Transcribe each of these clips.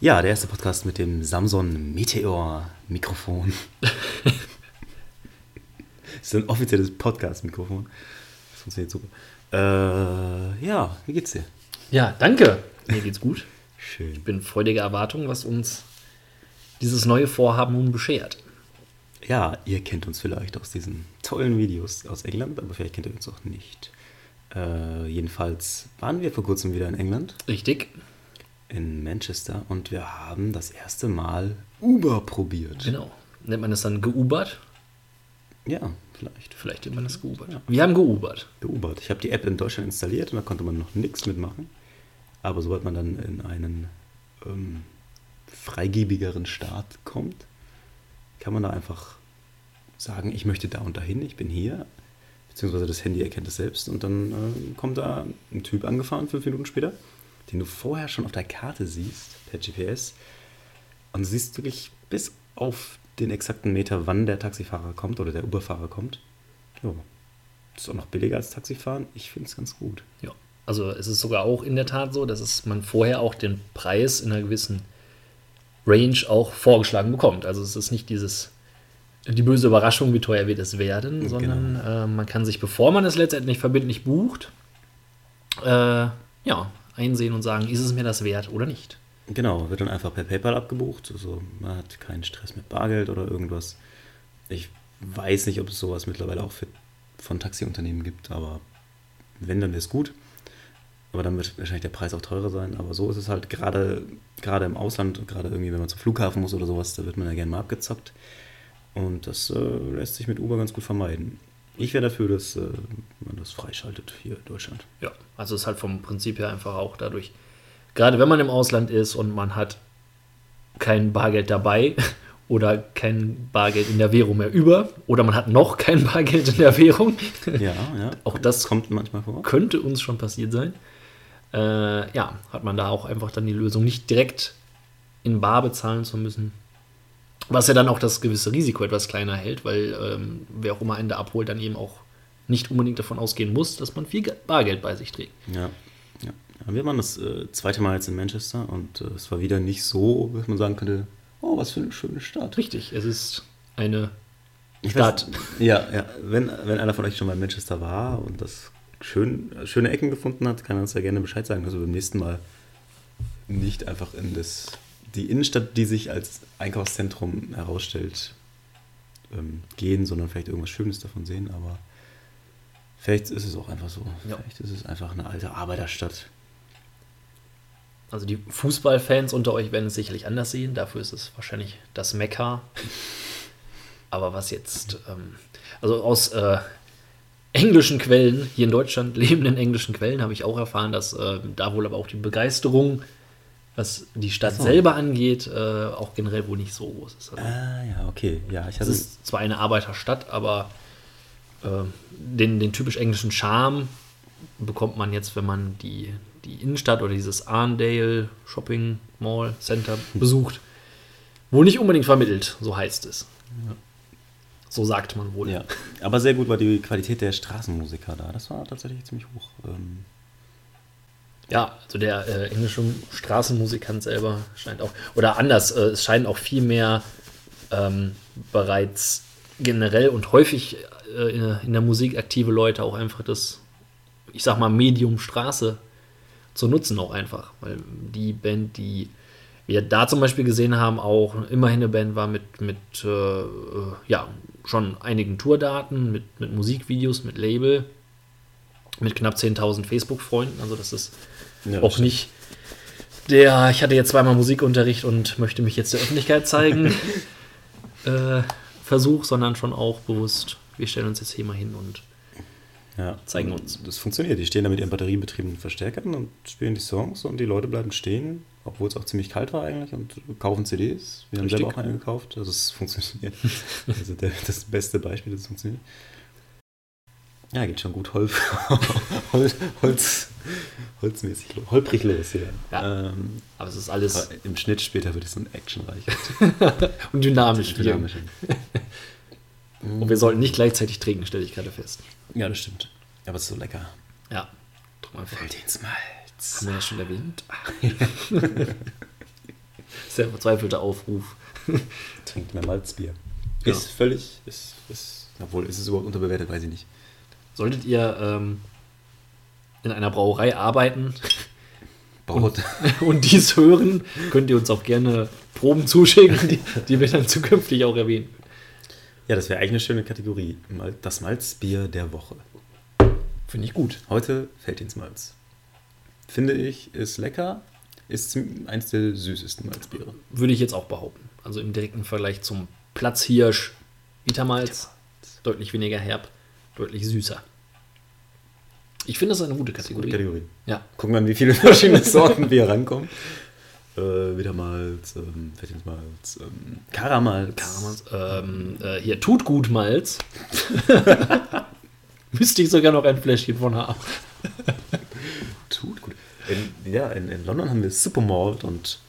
Ja, der erste Podcast mit dem Samsung Meteor Mikrofon. das ist ein offizielles Podcast-Mikrofon. Das funktioniert super. Äh, ja, wie geht's dir? Ja, danke. Mir geht's gut. Schön. Ich bin freudiger Erwartung, was uns dieses neue Vorhaben nun beschert. Ja, ihr kennt uns vielleicht aus diesen tollen Videos aus England, aber vielleicht kennt ihr uns auch nicht. Äh, jedenfalls waren wir vor kurzem wieder in England, Richtig? In Manchester, und wir haben das erste Mal Uber probiert. Genau. Nennt man das dann geubert? Ja, vielleicht. Vielleicht nennt man das geubert. Wir haben geubert. Geubert. Ich habe die App in Deutschland installiert und da konnte man noch nichts mitmachen. Aber sobald man dann in einen ähm, freigebigeren Staat kommt, kann man da einfach sagen, ich möchte da und dahin, ich bin hier. Beziehungsweise das Handy erkennt es selbst und dann äh, kommt da ein Typ angefahren, fünf Minuten später, den du vorher schon auf der Karte siehst, per GPS. Und du siehst wirklich bis auf den exakten Meter, wann der Taxifahrer kommt oder der Uberfahrer kommt. Ja. Ist auch noch billiger als Taxifahren. Ich finde es ganz gut. Ja. Also es ist sogar auch in der Tat so, dass es man vorher auch den Preis in einer gewissen Range auch vorgeschlagen bekommt. Also es ist nicht dieses die böse Überraschung, wie teuer wird es werden, Genau. sondern äh, man kann sich, bevor man es letztendlich verbindlich bucht, äh, ja, einsehen und sagen, ist es mir das wert oder nicht. Genau, wird dann einfach per PayPal abgebucht. Also man hat keinen Stress mit Bargeld oder irgendwas. Ich weiß nicht, ob es sowas mittlerweile auch für, von Taxiunternehmen gibt, aber wenn, dann wäre es gut. Aber dann wird wahrscheinlich der Preis auch teurer sein. Aber so ist es halt gerade gerade im Ausland, gerade irgendwie, wenn man zum Flughafen muss oder sowas, da wird man ja gerne mal abgezockt. Und das äh, lässt sich mit Uber ganz gut vermeiden. Ich wäre dafür, dass äh, man das freischaltet hier in Deutschland. Ja, also es ist halt vom Prinzip her einfach auch dadurch, gerade wenn man im Ausland ist und man hat kein Bargeld dabei oder kein Bargeld in der Währung mehr über oder man hat noch kein Bargeld in der Währung, Ja, ja. Auch das- kommt manchmal vor. könnte uns schon passiert sein. Äh, ja, hat man da auch einfach dann die Lösung, nicht direkt in Bar bezahlen zu müssen. Was ja dann auch das gewisse Risiko etwas kleiner hält, weil ähm, wer auch immer da abholt, dann eben auch nicht unbedingt davon ausgehen muss, dass man viel Ge- Bargeld bei sich trägt. Ja, ja. ja wir waren das äh, zweite Mal jetzt in Manchester und äh, es war wieder nicht so, dass man sagen könnte, oh, was für eine schöne Stadt. Richtig, es ist eine Ich Stadt. Weiß, ja, ja. Wenn, wenn einer von euch schon mal in Manchester war und das schön, schöne Ecken gefunden hat, kann er uns ja gerne Bescheid sagen, dass wir beim nächsten Mal nicht einfach in das, die Innenstadt, die sich als Einkaufszentrum herausstellt, ähm, gehen, sondern vielleicht irgendwas Schönes davon sehen, aber vielleicht ist es auch einfach so. Ja. Vielleicht ist es einfach eine alte Arbeiterstadt. Also die Fußballfans unter euch werden es sicherlich anders sehen. Dafür ist es wahrscheinlich das Mekka. Aber was jetzt, ähm, also aus äh, englischen Quellen, hier in Deutschland lebenden englischen Quellen, habe ich auch erfahren, dass äh, da wohl aber auch die Begeisterung, was die Stadt so. selber angeht, äh, auch generell wohl nicht so groß ist. Also, Ah, ja, okay. Ja, ich es hatte. ist zwar eine Arbeiterstadt, aber äh, den, den typisch englischen Charme bekommt man jetzt, wenn man die, die Innenstadt oder dieses Arndale Shopping Mall Center besucht. Wohl nicht unbedingt vermittelt, so heißt es. So sagt man wohl. Ja, aber sehr gut war die Qualität der Straßenmusiker da. Das war tatsächlich ziemlich hoch. Ähm, Ja, also der äh, englische Straßenmusikant selber scheint auch, oder anders, äh, es scheinen auch viel mehr ähm, bereits generell und häufig äh, in, der- Musik aktive Leute auch einfach das, ich sag mal, Medium Straße zu nutzen auch einfach. Weil die Band, die wir da zum Beispiel gesehen haben, auch immerhin eine Band war mit, mit äh, äh, ja, schon einigen Tourdaten, mit, mit Musikvideos, mit Label, mit knapp 10.000 Facebook-Freunden. Also das ist ja, auch nicht der, ich hatte jetzt zweimal Musikunterricht und möchte mich jetzt der Öffentlichkeit zeigen, äh, Versuch, sondern schon auch bewusst, wir stellen uns jetzt hier mal hin und Ja, zeigen uns. Das funktioniert. Die stehen da mit ihren batteriebetriebenen Verstärkern und spielen die Songs und die Leute bleiben stehen, obwohl es auch ziemlich kalt war eigentlich und kaufen CDs. Wir haben Richtig. selber auch eine gekauft. Also es funktioniert. also der, das beste Beispiel, dass es funktioniert. Ja, geht schon gut Holz, Holz, Holz, holzmäßig, holprig los hier. Ja. Ähm, aber es ist alles Im Schnitt später wird es dann actionreich. und dynamisch. Dynamisch. Und wir sollten nicht gleichzeitig trinken, stelle ich gerade fest. Ja, das stimmt. Aber es ist so lecker. Ja, vor. Fällt ins Malz. Haben wir ja schon erwähnt. der verzweifelte Aufruf. Trinkt mehr Malzbier. Ja. Ist völlig, ist, ist, obwohl, ist es überhaupt unterbewertet, weiß ich nicht. Solltet ihr ähm, in einer Brauerei arbeiten Baut. und dies hören, könnt ihr uns auch gerne Proben zuschicken, die, die wir dann zukünftig auch erwähnen. Ja, das wäre eigentlich eine schöne Kategorie. Das Malzbier der Woche. Finde ich gut. Heute fällt ins Malz. Finde ich, ist lecker. Ist eins der süßesten Malzbiere. Würde ich jetzt auch behaupten. Also im direkten Vergleich zum Platzhirsch Vitamalz. Deutlich weniger herb, deutlich süßer. Ich finde das eine gute Kategorie. Gute Kategorie. Ja. Gucken wir, an wie viele verschiedene Sorten wir rankommen. Äh, wieder Malz, ähm, fällt ins Malz, ähm, Karamalz. Karamalz, ähm, äh, hier tut gut Malz. Müsste ich sogar noch ein Fläschchen von haben. Tut gut. In, ja, in, in London haben wir Supermalt und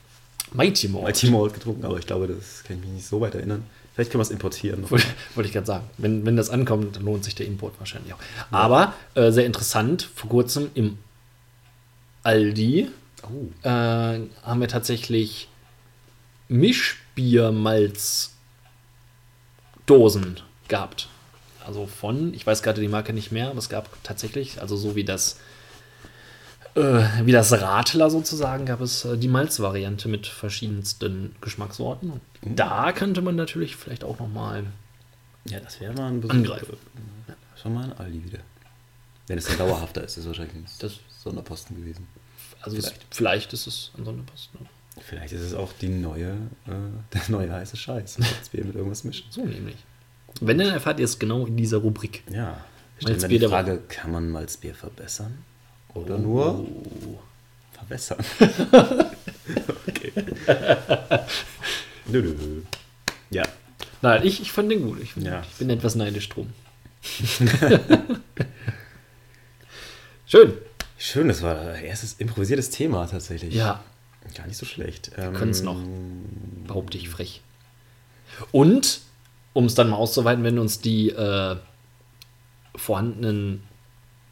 Mighty Malt. Mighty Malt getrunken, aber ich glaube, das kann ich mich nicht so weit erinnern. Vielleicht können wir es importieren. Wollte, wollte ich gerade sagen. Wenn, wenn das ankommt, dann lohnt sich der Import wahrscheinlich auch. Aber äh, sehr interessant, vor kurzem im Aldi Oh, äh, haben wir tatsächlich Mischbiermalz-Dosen gehabt. Also von, ich weiß gerade die Marke nicht mehr, aber es gab tatsächlich, also so wie das, äh, wie das Radler sozusagen, gab es äh, die Malzvariante mit verschiedensten Geschmackssorten. Und Da könnte man natürlich vielleicht auch noch mal ja, das wäre mal ein Besuch. Angreifen. Schon mal ein Aldi wieder. Wenn es dann dauerhafter ist, ist es wahrscheinlich ein Das- Sonderposten gewesen. Also vielleicht, Vielleicht. ist es ein Sonderposten. Vielleicht ist es auch die neue, äh, der neue heiße Scheiß. Malzbier mit irgendwas mischen. So nämlich. Wenn, dann erfahrt ihr es genau in dieser Rubrik. Ja. Wir stellen Malzbier die Frage, kann man Malzbier verbessern? Oder Oh. nur verbessern? okay. nö, nö. Ja. Nein, ich, ich fand den gut. Ich, find, Ja. ich bin etwas neidisch drum. Schön. Schön, das war ein erstes improvisiertes Thema tatsächlich. Ja, Gar nicht so schlecht. Ähm, können's noch. behaupte ich frech. Und, um es dann mal auszuweiten, wenn uns die äh, vorhandenen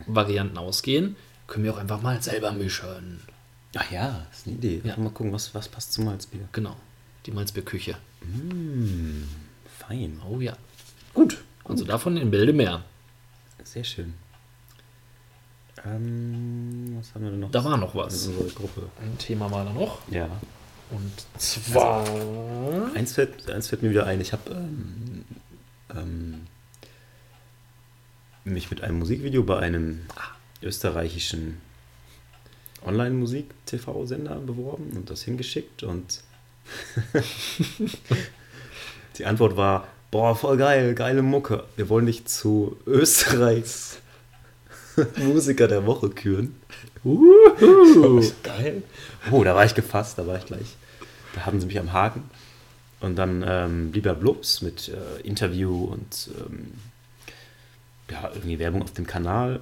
Varianten ausgehen, können wir auch einfach mal selber mischen. Ach ja, das ist eine Idee. Ja. Mal gucken, was, was passt zum Malzbier. Genau. Die Malzbierküche. Fein. Oh ja. Gut. Also davon in Bilde mehr. Sehr schön. Ähm, was haben wir denn noch? Da war noch was. Unserer Gruppe. Ein Thema war da noch. Ja. Und zwar. Eins fällt, eins fällt mir wieder ein. Ich habe ähm, ähm, mich mit einem Musikvideo bei einem österreichischen Online-Musik-TV-Sender beworben und das hingeschickt und die Antwort war, boah, voll geil, geile Mucke. Wir wollen dich zu Österreichs Musiker der Woche küren. Uhu. Geil. Oh, da war ich gefasst, da war ich gleich. Da haben sie mich am Haken. Und dann ähm, lieber Blubs mit äh, Interview und ähm, ja, irgendwie Werbung auf dem Kanal.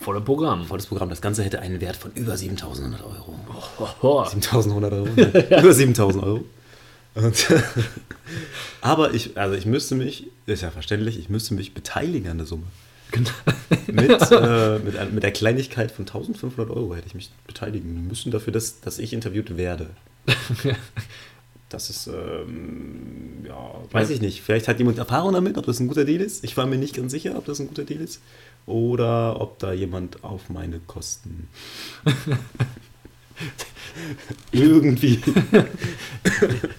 Voller Programm. Volles Programm. Das Ganze hätte einen Wert von über 7100 Euro. Hoho. 7100 Euro? Über 7000 Euro. Aber ich, also ich müsste mich, ist ja verständlich, ich müsste mich beteiligen an der Summe. Mit, äh, mit, mit der Kleinigkeit von 1500 Euro hätte ich mich beteiligen müssen dafür, dass, dass ich interviewt werde. Das ist, ähm, ja, weiß ich nicht. Vielleicht hat jemand Erfahrung damit, ob das ein guter Deal ist. Ich war mir nicht ganz sicher, ob das ein guter Deal ist. Oder ob da jemand auf meine Kosten irgendwie.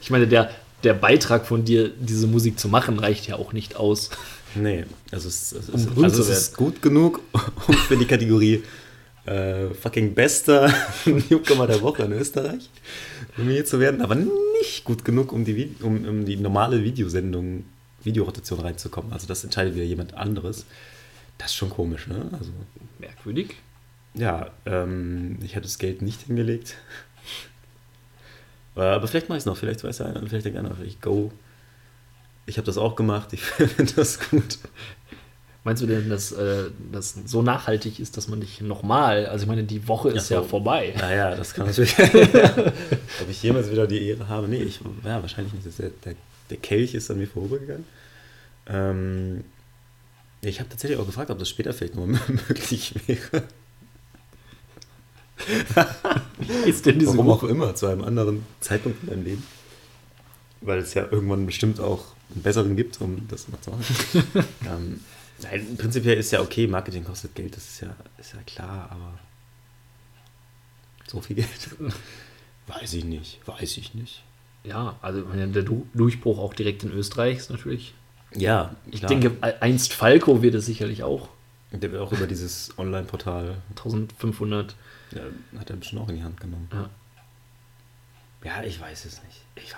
Ich meine, der, der Beitrag von dir, diese Musik zu machen, reicht ja auch nicht aus. Nee, also es, es, Um es, also es ist gut genug, um für die Kategorie äh, fucking bester Newcomer der Woche in Österreich nominiert zu werden, aber nicht gut genug, um die, um, um die normale Videosendung, Videorotation reinzukommen. Also das entscheidet wieder jemand anderes. Das ist schon komisch, ne? Also, Merkwürdig. ja, ähm, ich hätte das Geld nicht hingelegt. Aber vielleicht mache ich es noch, vielleicht weiß einer, vielleicht denkt einer, ich go. Ich habe das auch gemacht, ich finde das gut. Meinst du denn, dass äh, das so nachhaltig ist, dass man nicht nochmal, also ich meine, die Woche ist so. ja vorbei. Naja, das kann natürlich. Ob ich jemals wieder die Ehre habe? Nee, ich, ja, wahrscheinlich nicht. Der, der, der Kelch ist an mir vorübergegangen. Ähm, ich habe tatsächlich auch gefragt, ob das später vielleicht nochmal möglich wäre. Ist denn diese Warum Gruppe? auch immer, zu einem anderen Zeitpunkt in deinem Leben. Weil es ja irgendwann bestimmt auch einen besseren gibt, um das noch zu machen. ähm, nein, prinzipiell ist ja okay, Marketing kostet Geld, das ist ja, ist ja klar, aber so viel Geld? Weiß ich nicht, weiß ich nicht. Ja, also der Du- Durchbruch auch direkt in Österreich ist natürlich. Ja, Ich klar. denke, einst Falco wird es sicherlich auch. Der wird auch über dieses Online-Portal, 1500. ja, hat er bestimmt auch in die Hand genommen. Ja. Ja, ich weiß es nicht. Ich, weiß-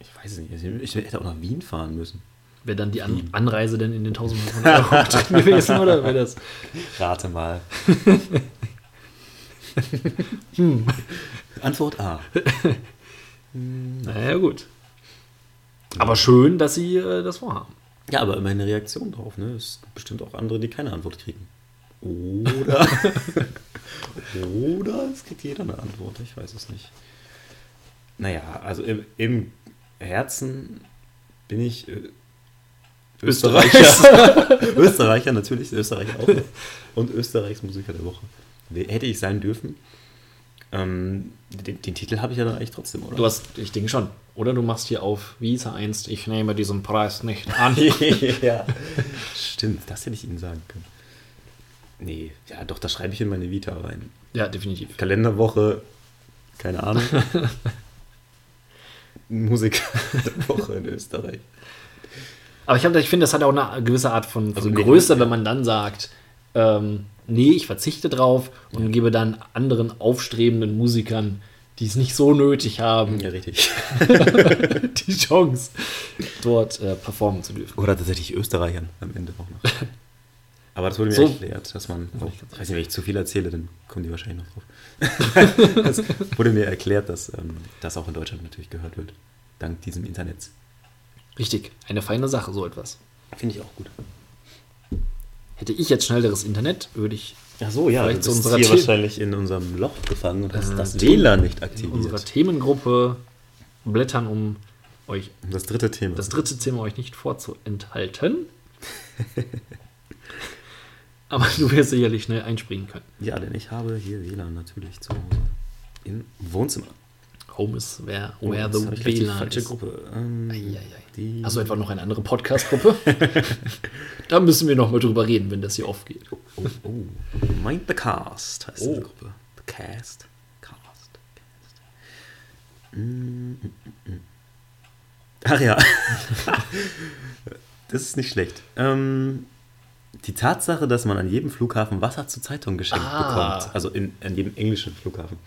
ich weiß es nicht. Ich hätte auch nach Wien fahren müssen. Wäre dann die An Anreise denn in den 1500 Euro drin gewesen, oder wäre das? Rate mal. Antwort A. Naja, gut. Aber schön, dass sie äh, das vorhaben. Ja, aber immerhin eine Reaktion drauf. Ne? Es gibt bestimmt auch andere, die keine Antwort kriegen. Oder. oder es kriegt jeder eine Antwort. Ich weiß es nicht. Naja, also im, im Herzen bin ich. Äh, Österreicher. Österreicher, natürlich. Österreicher auch. Und Österreichs Musiker der Woche. Hätte ich sein dürfen. Ähm, den, den Titel habe ich ja dann eigentlich trotzdem, oder? Du hast, ich denke schon. Oder du machst hier auf, wie hieß er einst, ich nehme diesen Preis nicht an. ja. Stimmt, das hätte ich Ihnen sagen können. Nee, ja, doch, das schreibe ich in meine Vita rein. ja, definitiv. Kalenderwoche, keine Ahnung. Musik der Woche in Österreich. Aber ich, hab- ich finde, das hat auch eine gewisse Art von, von Also Größe, wenn man dann sagt, ähm, nee, ich verzichte drauf und gebe dann anderen aufstrebenden Musikern, die es nicht so nötig haben, Ja, richtig. die Chance, dort äh, performen zu dürfen. Oder tatsächlich Österreichern am Ende auch noch. Aber das wurde mir So. erklärt, dass man, auch, ich weiß nicht, wenn ich zu viel erzähle, dann kommen die wahrscheinlich noch drauf. Es wurde mir erklärt, dass ähm, das auch in Deutschland natürlich gehört wird, dank diesem Internet. Richtig, eine feine Sache, so etwas. Finde ich auch gut. Hätte ich jetzt schnelleres Internet, würde ich Ach so, ja, Vielleicht du zu bist unserer hier The- wahrscheinlich in unserem Loch gefangen und hast Äh, das WLAN nicht in aktiviert. unserer Themengruppe blättern, um euch das dritte Thema. das dritte Thema euch nicht vorzuenthalten. Aber du wirst sicherlich schnell einspringen können. ja, denn ich habe hier WLAN natürlich zu Hause. Im Wohnzimmer. Home is where, Oh, where jetzt the die WLAN falsche is. Gruppe. Ähm, die- Hast du etwa noch eine andere Podcast-Gruppe? da müssen wir noch mal drüber reden, wenn das hier aufgeht. Oh, oh. Mind the Cast heißt Oh. diese Gruppe. The Cast. Cast. Cast. Mm, mm, mm. Ach ja. das ist nicht schlecht. Ähm, die Tatsache, dass man an jedem Flughafen Wasser zur Zeitung geschenkt Ah. bekommt. Also in, an jedem englischen Flughafen.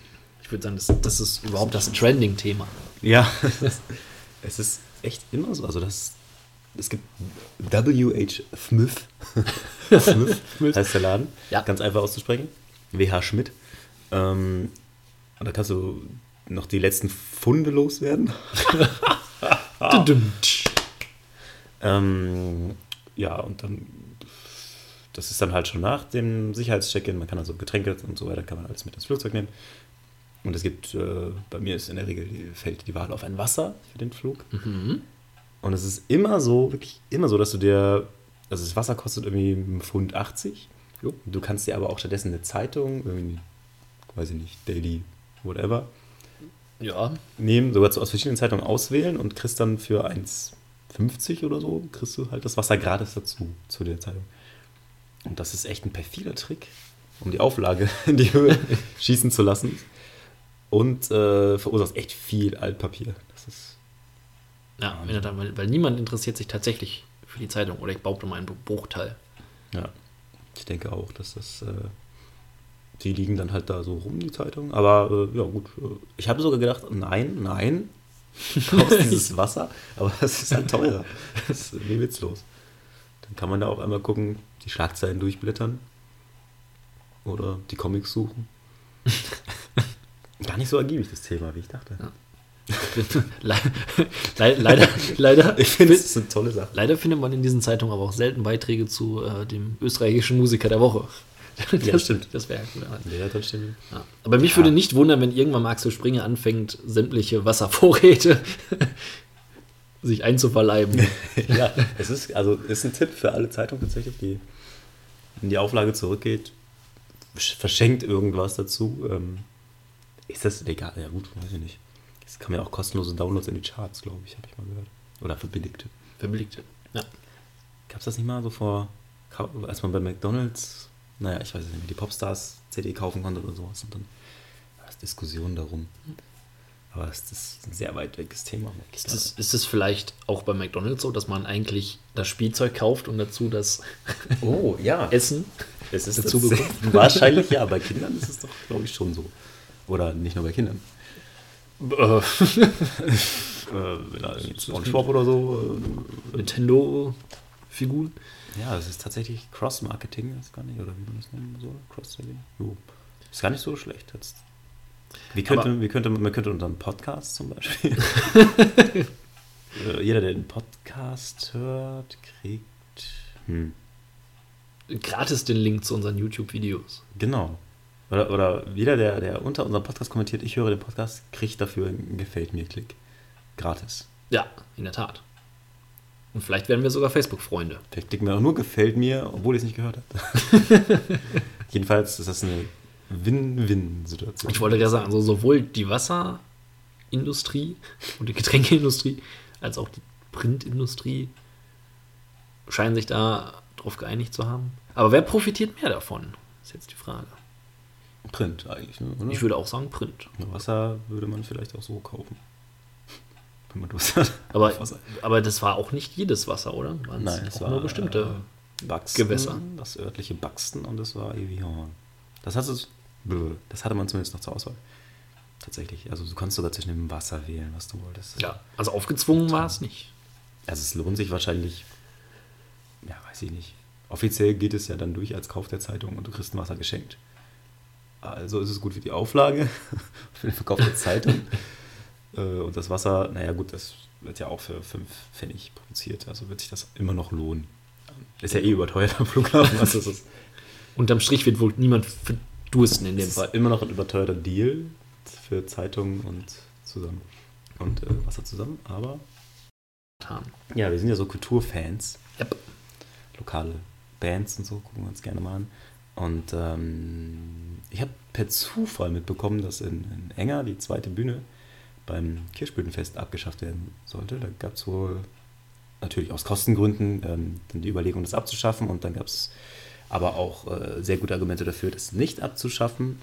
Ich würde sagen, das, das ist überhaupt das Trending-Thema. Ja, es ist, echt immer so. Also das, es gibt W.H. Smith. Smith heißt der Laden. Ja. Ganz einfach auszusprechen. W.H. Schmidt. Ähm, und da kannst du noch die letzten Funde loswerden. Ähm, ja, und dann, das ist dann halt schon nach dem Sicherheitscheck-In. Man kann also Getränke und so weiter, kann man alles mit ins Flugzeug nehmen. Und es gibt, äh, bei mir ist in der Regel, die, fällt die Wahl auf ein Wasser für den Flug. Mhm. Und es ist immer so, wirklich immer so, dass du dir, also das Wasser kostet irgendwie einen Pfund 80. Jo. Du kannst dir aber auch stattdessen eine Zeitung, irgendwie, weiß ich nicht, Daily, whatever, Ja, nehmen, sogar aus verschiedenen Zeitungen auswählen und kriegst dann für 1,50 oder so, kriegst du halt das Wasser gratis dazu, zu der Zeitung. Und das ist echt ein perfider Trick, um die Auflage in die Höhe schießen zu lassen. Und äh, verursacht echt viel Altpapier. Das ist ja dann, weil, weil niemand interessiert sich tatsächlich für die Zeitung oder ich behaupte mal einen Bruchteil. Ja, ich denke auch, dass das. Äh, die liegen dann halt da so rum, die Zeitungen. Aber äh, ja, gut. Äh, ich habe sogar gedacht, nein, nein, kaufst dieses Wasser, aber das ist halt teurer. Das ist wie witzlos. Dann kann man da auch einmal gucken, die Schlagzeilen durchblättern oder die Comics suchen. Gar nicht so ergiebig, das Thema, wie ich dachte. Ja. Le le leider, leider, Ich finde, ist eine tolle Sache. leider findet man in diesen Zeitungen aber auch selten Beiträge zu äh, dem österreichischen Musiker der Woche. Ja, stimmt. Das wäre cool. Ja, dann stimmt. Ja. Aber mich würde nicht wundern, wenn irgendwann mal Axel Springer anfängt, sämtliche Wasservorräte sich einzuverleiben. ja, es ist, also ist ein Tipp für alle Zeitungen tatsächlich, die, wenn die Auflage zurückgeht, sch- verschenkt irgendwas dazu. Ähm, Ist das legal? Ja gut, weiß ich nicht. Es kann ja auch kostenlose Downloads in die Charts, glaube ich, habe ich mal gehört. Oder verbilligte. Verbilligte. Ja. Gab es das nicht mal so vor, als man bei McDonalds, naja, ich weiß nicht, die Popstars CD kaufen konnte oder sowas und dann war es Diskussionen darum. Aber das ist ein sehr weit weges Thema. Ist das, ist das vielleicht auch bei McDonalds so, dass man eigentlich das Spielzeug kauft und dazu das oh, ja. Essen es ist dazu bekommt? Wahrscheinlich ja, bei Kindern ist es doch, glaube ich, schon so. Oder nicht nur bei Kindern. Äh. äh, Spongebob oder so. Äh, Nintendo-Figuren. Ja, das ist tatsächlich Cross-Marketing, ist gar nicht, oder wie man das nennen soll. Cross-Selling. Ist gar nicht so schlecht. Jetzt. Wie könnte, Aber, wie könnte, man könnte unseren Podcast zum Beispiel. Jeder, der den Podcast hört, kriegt. Hm. Gratis den Link zu unseren YouTube-Videos. Genau. Oder, oder jeder, der, der unter unserem Podcast kommentiert, ich höre den Podcast, kriegt dafür einen Gefällt mir-Klick. Gratis. Ja, in der Tat. Und vielleicht werden wir sogar Facebook-Freunde. Vielleicht klicken wir auch nur Gefällt mir, obwohl ich es nicht gehört habe. Jedenfalls ist das eine Win-Win-Situation. Ich wollte ja sagen, also sowohl die Wasserindustrie und die Getränkeindustrie als auch die Printindustrie scheinen sich da drauf geeinigt zu haben. Aber wer profitiert mehr davon? Ist jetzt die Frage. Print eigentlich, ne? oder? Ich würde auch sagen Print. Wasser würde man vielleicht auch so kaufen. Wenn man Durst hat. Aber, aber das war auch nicht jedes Wasser, oder? Waren's Nein, es war nur bestimmte äh, Buxton, Gewässer. Das örtliche Buxton und das war Evian. Das, hat es, das hatte man zumindest noch zur Auswahl. Tatsächlich. Also du kannst sogar zwischen dem Wasser wählen, was du wolltest. Ja, also aufgezwungen war es nicht. Also es lohnt sich wahrscheinlich, ja, weiß ich nicht. Offiziell geht es ja dann durch als Kauf der Zeitung und du kriegst ein Wasser geschenkt. Also ist es gut für die Auflage, für den Verkauf der Zeitung. Äh, und das Wasser, naja gut, das wird ja auch für 5 Pfennig produziert, also wird sich das immer noch lohnen. Ist ja eh überteuert am Flughafen. Also ist Unterm Strich wird wohl niemand verdursten in dem Fall. immer noch ein überteuerter Deal für Zeitungen und zusammen und äh, Wasser zusammen, aber ja, wir sind ja so Kulturfans. Yep. Lokale Bands und so gucken wir uns gerne mal an. Und ähm, ich habe per Zufall mitbekommen, dass in, in, Enger die zweite Bühne beim Kirschblütenfest abgeschafft werden sollte. Da gab es wohl natürlich aus Kostengründen ähm, die Überlegung, das abzuschaffen. Und dann gab es aber auch äh, sehr gute Argumente dafür, das nicht abzuschaffen.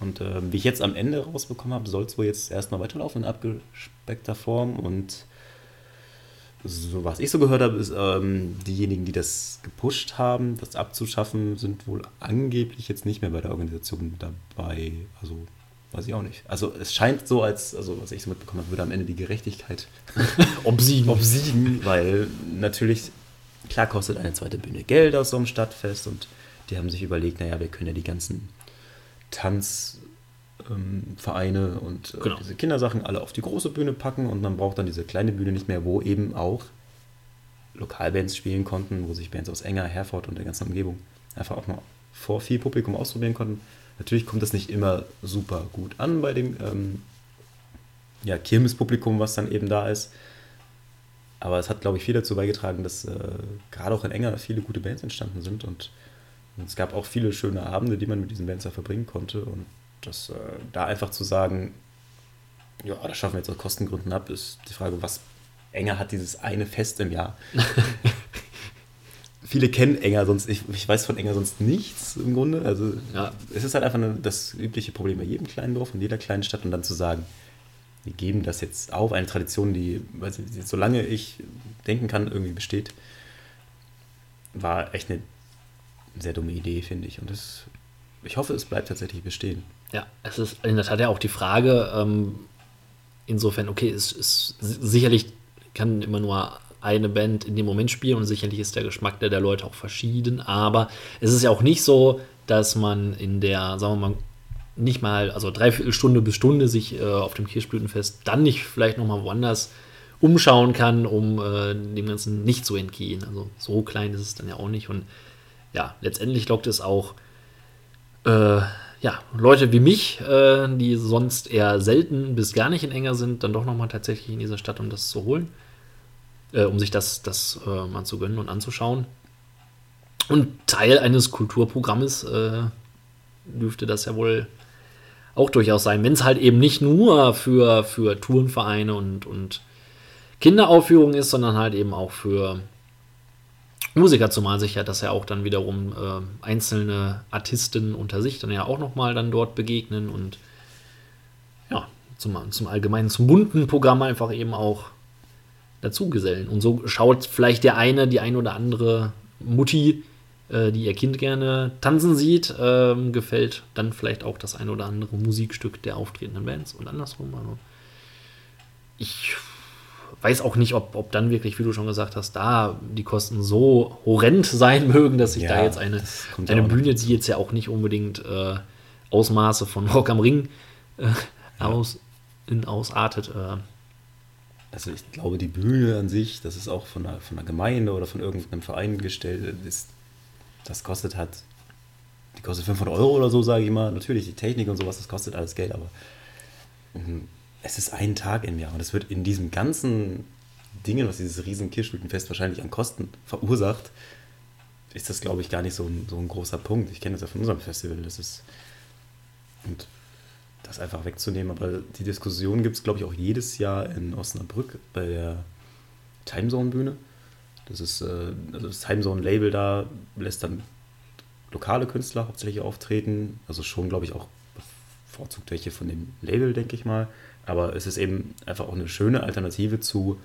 Und äh, wie ich jetzt am Ende rausbekommen habe, soll es wohl jetzt erstmal weiterlaufen in abgespeckter Form. Und so was ich so gehört habe, ist, ähm, diejenigen, die das gepusht haben, das abzuschaffen, sind wohl angeblich jetzt nicht mehr bei der Organisation dabei. Also weiß ich auch nicht. Also es scheint so, als, also was ich so mitbekommen habe, würde am Ende die Gerechtigkeit obsiegen. obsiegen, weil natürlich, klar kostet eine zweite Bühne Geld aus so einem Stadtfest und die haben sich überlegt, naja, wir können ja die ganzen Tanz, ähm, Vereine und äh, genau. diese Kindersachen alle auf die große Bühne packen und man braucht dann diese kleine Bühne nicht mehr, wo eben auch Lokalbands spielen konnten, wo sich Bands aus Enger, Herford und der ganzen Umgebung einfach auch mal vor viel Publikum ausprobieren konnten. Natürlich kommt das nicht immer super gut an bei dem ähm, ja, Kirmespublikum, was dann eben da ist. Aber es hat, glaube ich, viel dazu beigetragen, dass äh, gerade auch in Enger viele gute Bands entstanden sind und, es gab auch viele schöne Abende, die man mit diesen Bands da verbringen konnte. Und das, äh, da einfach zu sagen, ja, das schaffen wir jetzt aus Kostengründen ab, ist die Frage, was Enger hat dieses eine Fest im Jahr. Viele kennen Enger sonst, ich, ich, weiß von Enger sonst nichts im Grunde. Also ja. es ist halt einfach eine, das übliche Problem bei jedem kleinen Dorf und jeder kleinen Stadt und dann zu sagen, wir geben das jetzt auf, eine Tradition, die, weiß ich, solange ich denken kann, irgendwie besteht, war echt eine sehr dumme Idee, finde ich. Und das, ich hoffe, es bleibt tatsächlich bestehen. Ja, es ist in der Tat ja auch die Frage, ähm, insofern, okay, es ist sicherlich kann immer nur eine Band in dem Moment spielen und sicherlich ist der Geschmack der, der Leute auch verschieden, aber es ist ja auch nicht so, dass man in der, sagen wir mal, nicht mal, also dreiviertel Stunde bis Stunde sich äh, auf dem Kirschblütenfest dann nicht vielleicht nochmal woanders umschauen kann, um äh, dem Ganzen nicht zu entgehen. Also so klein ist es dann ja auch nicht und ja, letztendlich lockt es auch äh, ja, Leute wie mich, äh, die sonst eher selten bis gar nicht in Enger sind, dann doch nochmal tatsächlich in diese Stadt, um das zu holen. Äh, um sich das, das äh, mal zu gönnen und anzuschauen. Und Teil eines Kulturprogrammes äh, dürfte das ja wohl auch durchaus sein, wenn es halt eben nicht nur für, für Tourenvereine und, und Kinderaufführungen ist, sondern halt eben auch für Musiker, zumal sich ja, dass ja auch dann wiederum äh, einzelne Artisten unter sich dann ja auch nochmal dann dort begegnen und ja, zum, zum allgemeinen, zum bunten Programm einfach eben auch dazugesellen. Und so schaut vielleicht der eine, die eine oder andere Mutti, äh, die ihr Kind gerne tanzen sieht, äh, gefällt dann vielleicht auch das eine oder andere Musikstück der auftretenden Bands und andersrum. Also ich weiß auch nicht, ob, ob dann wirklich, wie du schon gesagt hast, da die Kosten so horrend sein mögen, dass sich ja, da jetzt eine, eine Bühne, die jetzt ja auch nicht unbedingt äh, Ausmaße von Rock am Ring äh, ja. aus, in, ausartet. Äh. Also ich glaube, die Bühne an sich, das ist auch von einer, von einer Gemeinde oder von irgendeinem Verein gestellt, ist, das kostet halt, die kostet 500 Euro oder so, sage ich mal. Natürlich, die Technik und sowas, das kostet alles Geld, aber mhm es ist ein Tag im Jahr und es wird in diesem ganzen Dingen, was dieses riesen Kirschblütenfest wahrscheinlich an Kosten verursacht, ist das, glaube ich, gar nicht so ein, so ein großer Punkt. Ich kenne das ja von unserem Festival. Das ist. Und das einfach wegzunehmen. Aber die Diskussion gibt es, glaube ich, auch jedes Jahr in Osnabrück bei der Timezone-Bühne. Das ist äh, also das Timezone-Label da, lässt dann lokale Künstler hauptsächlich auftreten. Also schon, glaube ich, auch bevorzugt welche von dem Label, denke ich mal. Aber es ist eben einfach auch eine schöne Alternative zu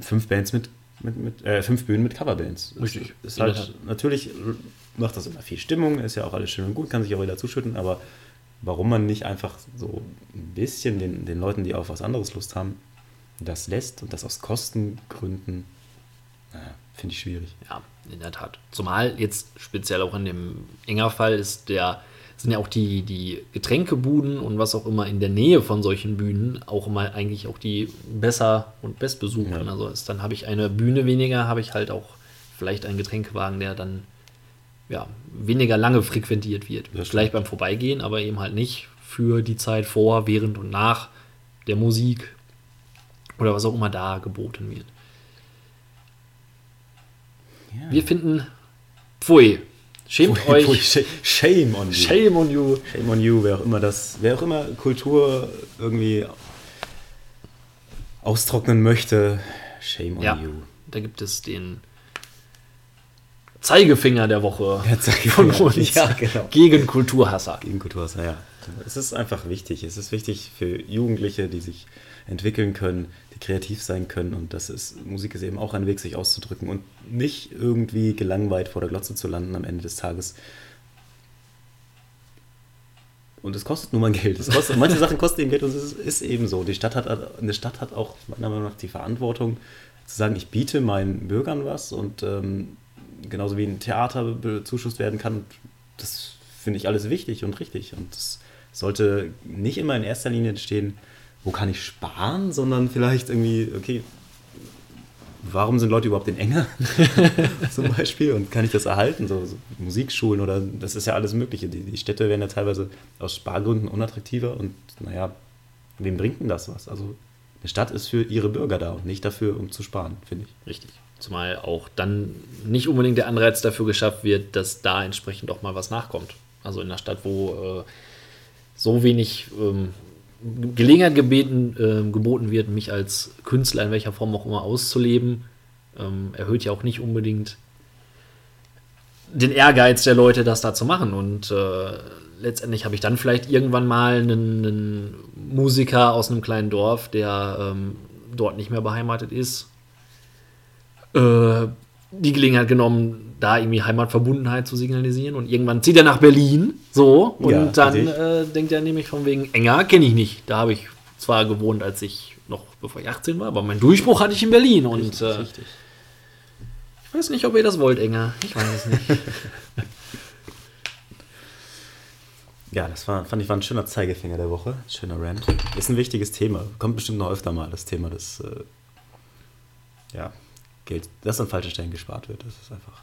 fünf Bands mit, mit, mit äh, fünf Bühnen mit Coverbands. Richtig. Ist halt, natürlich macht das immer viel Stimmung, ist ja auch alles schön und gut, kann sich auch jeder zuschütten, aber warum man nicht einfach so ein bisschen den, den Leuten, die auf was anderes Lust haben, das lässt und das aus Kostengründen, naja, finde ich schwierig. Ja, in der Tat. Zumal jetzt speziell auch in dem enger Fall ist der sind ja auch die, die Getränkebuden und was auch immer in der Nähe von solchen Bühnen auch immer eigentlich auch die besser und bestbesuchten. Ja. Also ist, dann habe ich eine Bühne weniger, habe ich halt auch vielleicht einen Getränkewagen, der dann ja, weniger lange frequentiert wird. Vielleicht beim Vorbeigehen, aber eben halt nicht für die Zeit vor, während und nach der Musik oder was auch immer da geboten wird. Ja. Wir finden Pfui Schämt pui, euch. Pui, shame on you. Shame on you. Shame on you, wer auch immer das, wer auch immer Kultur irgendwie austrocknen möchte. Shame on ja, you. Da gibt es den Zeigefinger der Woche ja, Zeigefinger. von uns ja, genau. gegen Kulturhasser. Gegen Kulturhasser, ja. Es ist einfach wichtig. Es ist wichtig für Jugendliche, die sich entwickeln können, kreativ sein können. Und das ist, Musik ist eben auch ein Weg, sich auszudrücken und nicht irgendwie gelangweilt vor der Glotze zu landen am Ende des Tages. Und es kostet nur mal Geld. Kostet, manche Sachen kosten eben Geld und es ist, eben so. Die Stadt, hat, eine Stadt hat auch meiner Meinung nach die Verantwortung, zu sagen, ich biete meinen Bürgern was und ähm, genauso wie ein Theater bezuschusst werden kann. Das finde ich alles wichtig und richtig. Und das sollte nicht immer in erster Linie stehen, wo kann ich sparen, sondern vielleicht irgendwie, okay, warum sind Leute überhaupt in Enge zum Beispiel und kann ich das erhalten, so, so, Musikschulen oder das ist ja alles Mögliche. Die, die, Städte werden ja teilweise aus Spargründen unattraktiver und naja, wem bringt denn das was? Also eine Stadt ist für ihre Bürger da und nicht dafür, um zu sparen, finde ich. Richtig. Zumal auch dann nicht unbedingt der Anreiz dafür geschafft wird, dass da entsprechend auch mal was nachkommt. Also in einer Stadt, wo äh, so wenig ähm, Gelegenheit gebeten, äh, geboten wird, mich als Künstler in welcher Form auch immer auszuleben, ähm, erhöht ja auch nicht unbedingt den Ehrgeiz der Leute, das da zu machen. Und äh, letztendlich habe ich dann vielleicht irgendwann mal einen, einen, Musiker aus einem kleinen Dorf, der ähm, dort nicht mehr beheimatet ist, äh, die Gelegenheit genommen, da irgendwie Heimatverbundenheit zu signalisieren. Und irgendwann zieht er nach Berlin, so, und ja, dann äh, denkt er nämlich von wegen, enger kenne ich nicht. Da habe ich zwar gewohnt, als ich noch, bevor ich 18 war, aber meinen Durchbruch hatte ich in Berlin. Und richtig, äh, richtig. ich weiß nicht, ob ihr das wollt, enger. Ich weiß es nicht. ja, das war, fand ich war ein schöner Zeigefinger der Woche. Schöner Rant. Ist ein wichtiges Thema. Kommt bestimmt noch öfter mal, das Thema des, äh, ja, Geld, das an falschen Stellen gespart wird. Das ist einfach.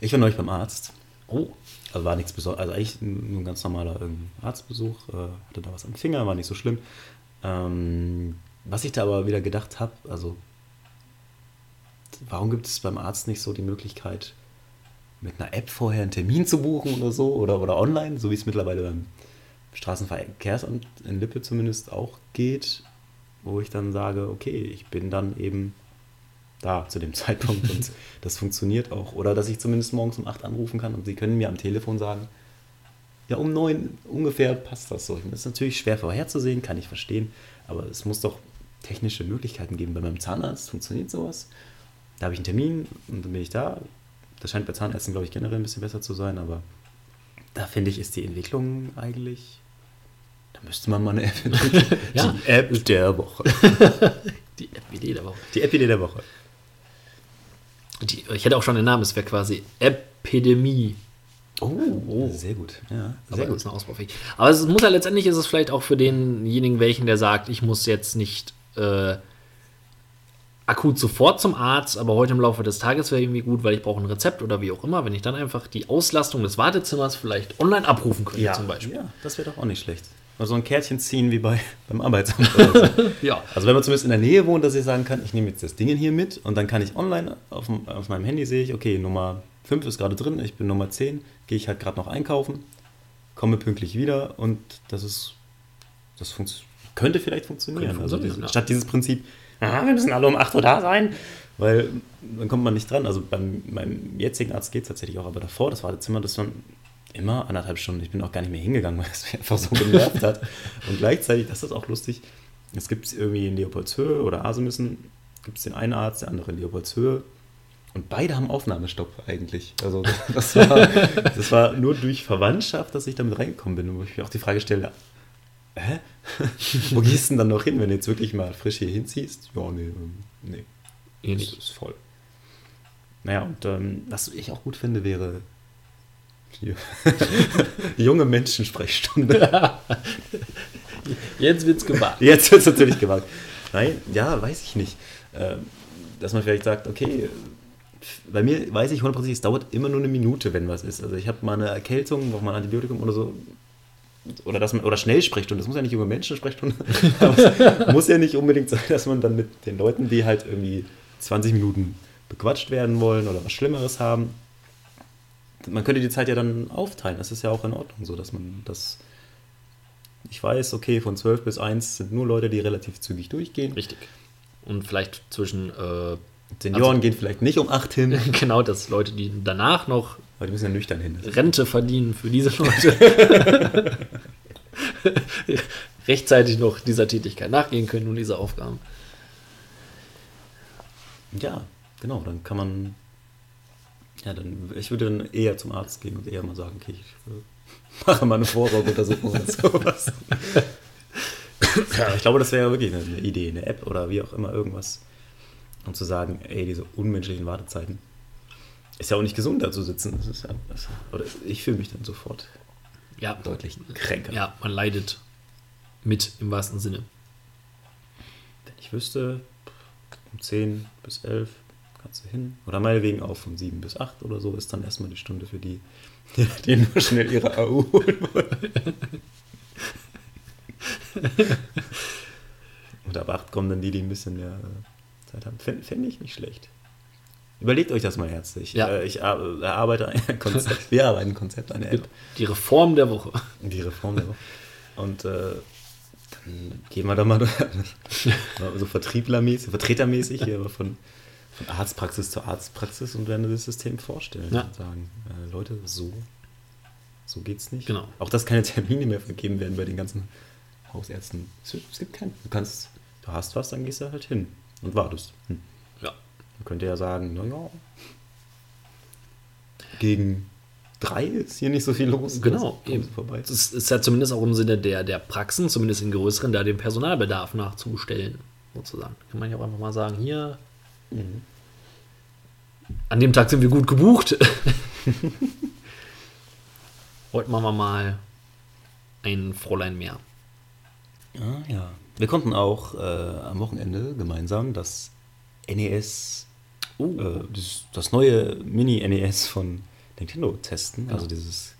Ich war neulich beim Arzt. Oh. Also war nichts Besonderes. Also eigentlich nur ein ganz normaler Arztbesuch. Äh, hatte da was am Finger, war nicht so schlimm. Ähm, was ich da aber wieder gedacht habe, also warum gibt es beim Arzt nicht so die Möglichkeit, mit einer App vorher einen Termin zu buchen oder so oder, oder online, so wie es mittlerweile beim Straßenverkehrsamt in Lippe zumindest auch geht, wo ich dann sage, okay, ich bin dann eben da zu dem Zeitpunkt und das funktioniert auch. Oder dass ich zumindest morgens um 8 anrufen kann und sie können mir am Telefon sagen, ja, um 9 ungefähr passt das so. Das ist natürlich schwer vorherzusehen, kann ich verstehen, aber es muss doch technische Möglichkeiten geben. Bei meinem Zahnarzt funktioniert sowas. Da habe ich einen Termin und dann bin ich da. Das scheint bei Zahnärzten, glaube ich, generell ein bisschen besser zu sein, aber da finde ich, ist die Entwicklung eigentlich. Da müsste man mal eine App entwickeln. Ja. Die App der Woche. Die App-Idee der Woche. Die App-Idee der Woche. Die, ich hätte auch schon den Namen, es wäre quasi Epidemie. Oh, sehr gut. Ja, sehr Aber gut. ist noch ausbaufähig. Aber es muss ja letztendlich ist es vielleicht auch für denjenigen welchen, der sagt, ich muss jetzt nicht äh, akut sofort zum Arzt, aber heute im Laufe des Tages wäre irgendwie gut, weil ich brauche ein Rezept oder wie auch immer, wenn ich dann einfach die Auslastung des Wartezimmers vielleicht online abrufen könnte zum Beispiel. Ja, das wäre doch auch nicht schlecht. Mal so ein Kärtchen ziehen wie bei, beim Arbeitsamt so. Ja. Also wenn man zumindest in der Nähe wohnt, dass ich sagen kann, ich nehme jetzt das Ding hier mit und dann kann ich online auf, dem- auf meinem Handy sehe ich, okay, Nummer 5 ist gerade drin, ich bin Nummer 10, gehe ich halt gerade noch einkaufen, komme pünktlich wieder und das ist, das funkt, könnte vielleicht funktionieren. Könnte also funktionieren, diese, ja. Statt dieses Prinzip, aha, wir müssen alle um 8 Uhr da sein, weil dann kommt man nicht dran. Also beim meinem jetzigen Arzt geht es tatsächlich auch, aber davor, das Wartezimmer, das waren immer anderthalb Stunden. Ich bin auch gar nicht mehr hingegangen, weil es mich einfach so genervt hat. Und gleichzeitig, das ist auch lustig, es gibt irgendwie in Leopoldshöhe oder Asemüssen, gibt es den einen Arzt, der andere in Leopoldshöhe. Und beide haben Aufnahmestopp eigentlich. Also das war, das war nur durch Verwandtschaft, dass ich damit reingekommen bin. Und wo ich mir auch die Frage stelle, hä? wo gehst du denn dann noch hin, wenn du jetzt wirklich mal frisch hier hinziehst? Ja, nee, ähm, nee. Das ist voll. Naja, und ähm, was ich auch gut finde, wäre junge Menschensprechstunde. Jetzt wird's gewagt. Jetzt wird es natürlich gewagt. Nein, ja, weiß ich nicht. Ähm, dass man vielleicht sagt, okay, bei mir weiß ich hundertprozentig, es dauert immer nur eine Minute, wenn was ist. Also ich habe mal eine Erkältung, brauche mal ein Antibiotikum oder so. Oder, dass man, oder Schnellsprechstunde, das muss ja nicht junge Menschensprechstunde, aber es muss ja nicht unbedingt sein, dass man dann mit den Leuten, die halt irgendwie 20 Minuten bequatscht werden wollen oder was Schlimmeres haben, man könnte die Zeit ja dann aufteilen. Das ist ja auch in Ordnung so, dass man das. Ich weiß, okay, von 12 bis 1 sind nur Leute, die relativ zügig durchgehen. Richtig. Und vielleicht zwischen, äh, Senioren Also- gehen vielleicht nicht um 8 hin, genau, dass Leute, die danach noch weil die müssen ja nüchtern hin. Rente verdienen für diese Leute, rechtzeitig noch dieser Tätigkeit nachgehen können und diese Aufgaben. Ja, genau, dann kann man. Ja, dann, ich würde dann eher zum Arzt gehen und eher mal sagen, okay, ich äh, mache mal eine Vorsorgeuntersuchung oder sowas. ja, ich glaube, das wäre wirklich eine, eine Idee, eine App oder wie auch immer, irgendwas, um zu sagen, ey, diese unmenschlichen Wartezeiten. Ist ja auch nicht gesund, da zu sitzen. Das ist ja, das, oder ich fühle mich dann sofort Ja, deutlich kränker. ja, man leidet mit im wahrsten Sinne. Wenn ich wüsste, um 10 bis 11 kannst du hin. Oder meinetwegen auch von 7 bis 8 oder so ist dann erstmal die Stunde für die, die nur schnell ihre AU holen wollen. Und ab 8 kommen dann die, die ein bisschen mehr äh, Zeit haben. Fände fänd ich nicht schlecht. Überlegt euch das mal herzlich. Ja. Äh, Ich ar- erarbeite ein Konzept. Wir arbeiten ein Konzept, eine App. Die Reform der Woche. Die Reform der Woche. Und äh, dann gehen wir da mal so vertrieblermäßig, vertretermäßig hier aber von, von Arztpraxis zu Arztpraxis und werden das System vorstellen Ja. und sagen, äh, Leute, so, so geht's nicht. Genau. Auch dass keine Termine mehr vergeben werden bei den ganzen Hausärzten. Es, es gibt keinen. Du kannst, du hast was, dann gehst du halt hin und wartest. Hm. Ja. Man könnte ja sagen, naja, gegen drei ist hier nicht so viel los. Genau, Sie eben. vorbei. Das ist, ist ja zumindest auch im Sinne der, der Praxen, zumindest in größeren, da den Personalbedarf nachzustellen, sozusagen. Kann man ja auch einfach mal sagen, hier, Mhm. An dem Tag sind wir gut gebucht. Heute machen wir mal ein Fräulein mehr. Ah, ja. Wir konnten auch äh, am Wochenende gemeinsam das NES, Oh. äh, das, das neue Mini-NES von Nintendo testen. Also dieses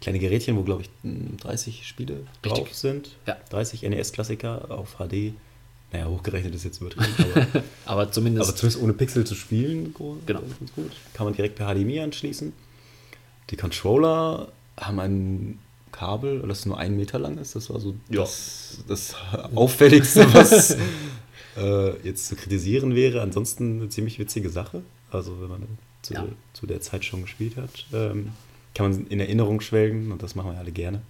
kleine Gerätchen, wo, glaube ich, 30 Spiele drauf Richtig. sind. Ja. 30 NES-Klassiker auf HD naja, hochgerechnet ist jetzt übertrieben, aber, Aber zumindest. aber zumindest ohne Pixel zu spielen, Genau. ganz gut. Kann man direkt per HDMI anschließen. Die Controller haben ein Kabel, das nur einen Meter lang ist. Das war so Ja. das, das Auffälligste, was äh, jetzt zu kritisieren wäre. Ansonsten eine ziemlich witzige Sache. Also wenn man zu, Ja. zu der Zeit schon gespielt hat, ähm, kann man in Erinnerung schwelgen und das machen wir alle gerne.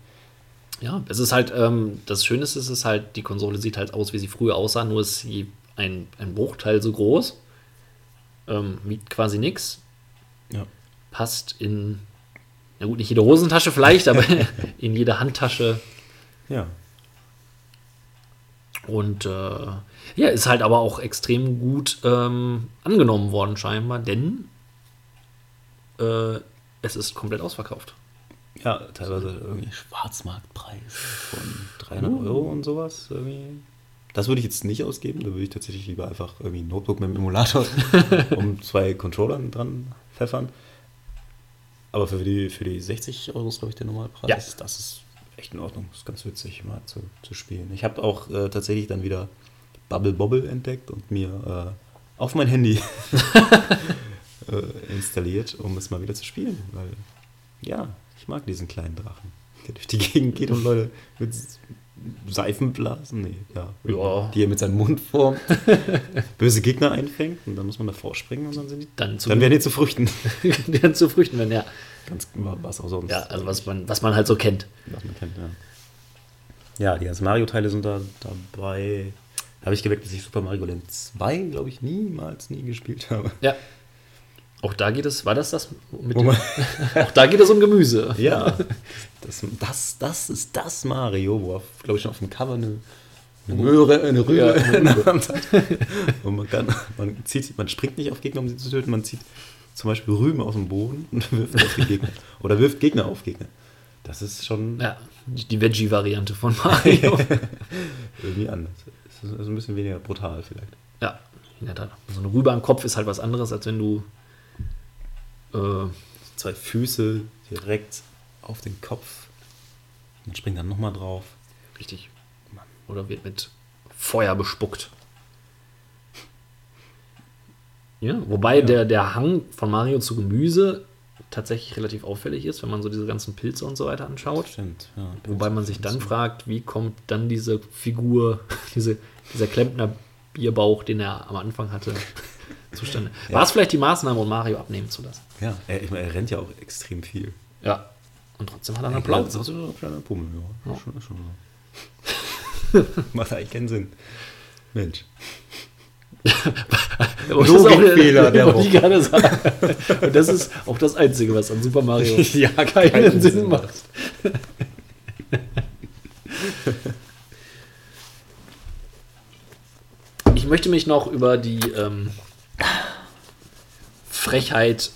Ja, es ist halt, ähm, das Schöne ist, es ist halt, die Konsole sieht halt aus, wie sie früher aussah, nur ist sie ein, ein Bruchteil so groß. Ähm, wiegt quasi nichts. Ja. Passt in, na gut, nicht jede Hosentasche vielleicht, aber in jede Handtasche. Ja. Und äh, ja, ist halt aber auch extrem gut ähm, angenommen worden, scheinbar, denn äh, es ist komplett ausverkauft. Ja, teilweise irgendwie Schwarzmarktpreis von 300 Euro und sowas. Irgendwie. Das würde ich jetzt nicht ausgeben. Da würde ich tatsächlich lieber einfach irgendwie ein Notebook mit einem Emulator um zwei Controllern dran pfeffern. Aber für die, für die 60 Euro ist, glaube ich, der Normalpreis. Ja. Das ist echt in Ordnung. Das ist ganz witzig, mal zu, zu spielen. Ich habe auch äh, tatsächlich dann wieder Bubble Bobble entdeckt und mir äh, auf mein Handy äh, installiert, um es mal wieder zu spielen. Weil, ja, ich mag diesen kleinen Drachen, der durch die Gegend geht und Leute mit Seifenblasen, nee, ja, Ja. die er mit seinem Mund formt, böse Gegner einfängt und dann muss man davor springen und dann sind die, Dann zu, dann werden die zu Früchten. dann zu Früchten werden, ja. Ganz was auch sonst. Ja, also was man, was man halt so kennt. was man kennt, ja. Ja, die ganzen Mario-Teile sind da dabei. Habe ich geweckt, dass ich Super Mario Land 2, glaube ich, niemals nie gespielt habe. Ja. Auch da geht es, war das das mit dem, Auch da geht es um Gemüse. Ja, das, das, das ist das Mario, wo glaube ich, schon auf dem Cover eine, eine Möhre, eine Rübe Ja, Hand hat. Und man kann, man zieht, man springt nicht auf Gegner, um sie zu töten, man zieht zum Beispiel Rüben aus dem Boden und wirft auf die Gegner. Oder wirft Gegner auf Gegner. Das ist schon Ja, die Veggie-Variante von Mario. irgendwie anders. Es ist ein bisschen weniger brutal vielleicht. ja, in der Tat. So eine Rübe am Kopf ist halt was anderes, als wenn du äh, Zwei Füße direkt auf den Kopf. Man springt dann nochmal drauf. richtig. Oder wird mit Feuer bespuckt. Ja, wobei Der, der Hang von Mario zu Gemüse tatsächlich relativ auffällig ist, wenn man so diese ganzen Pilze und so weiter anschaut. Stimmt. Ja. Wobei man sich dann fragt, wie kommt dann diese Figur, diese, dieser Klempner Bierbauch, den er am Anfang hatte, zustande? War es vielleicht die Maßnahme, um Mario abnehmen zu lassen? Ja, er, ich meine, er rennt ja auch extrem viel. Ja. Und trotzdem hat er einen Applaus. Das ist ein kleiner Pummel, ja. Ja. Schon, schon. Macht eigentlich keinen Sinn. Mensch. Logikfehler der ich gerade sagen. Und das ist auch das Einzige, was an Super Mario ja, keinen Sinn macht. Ich möchte mich noch über die ähm, Frechheit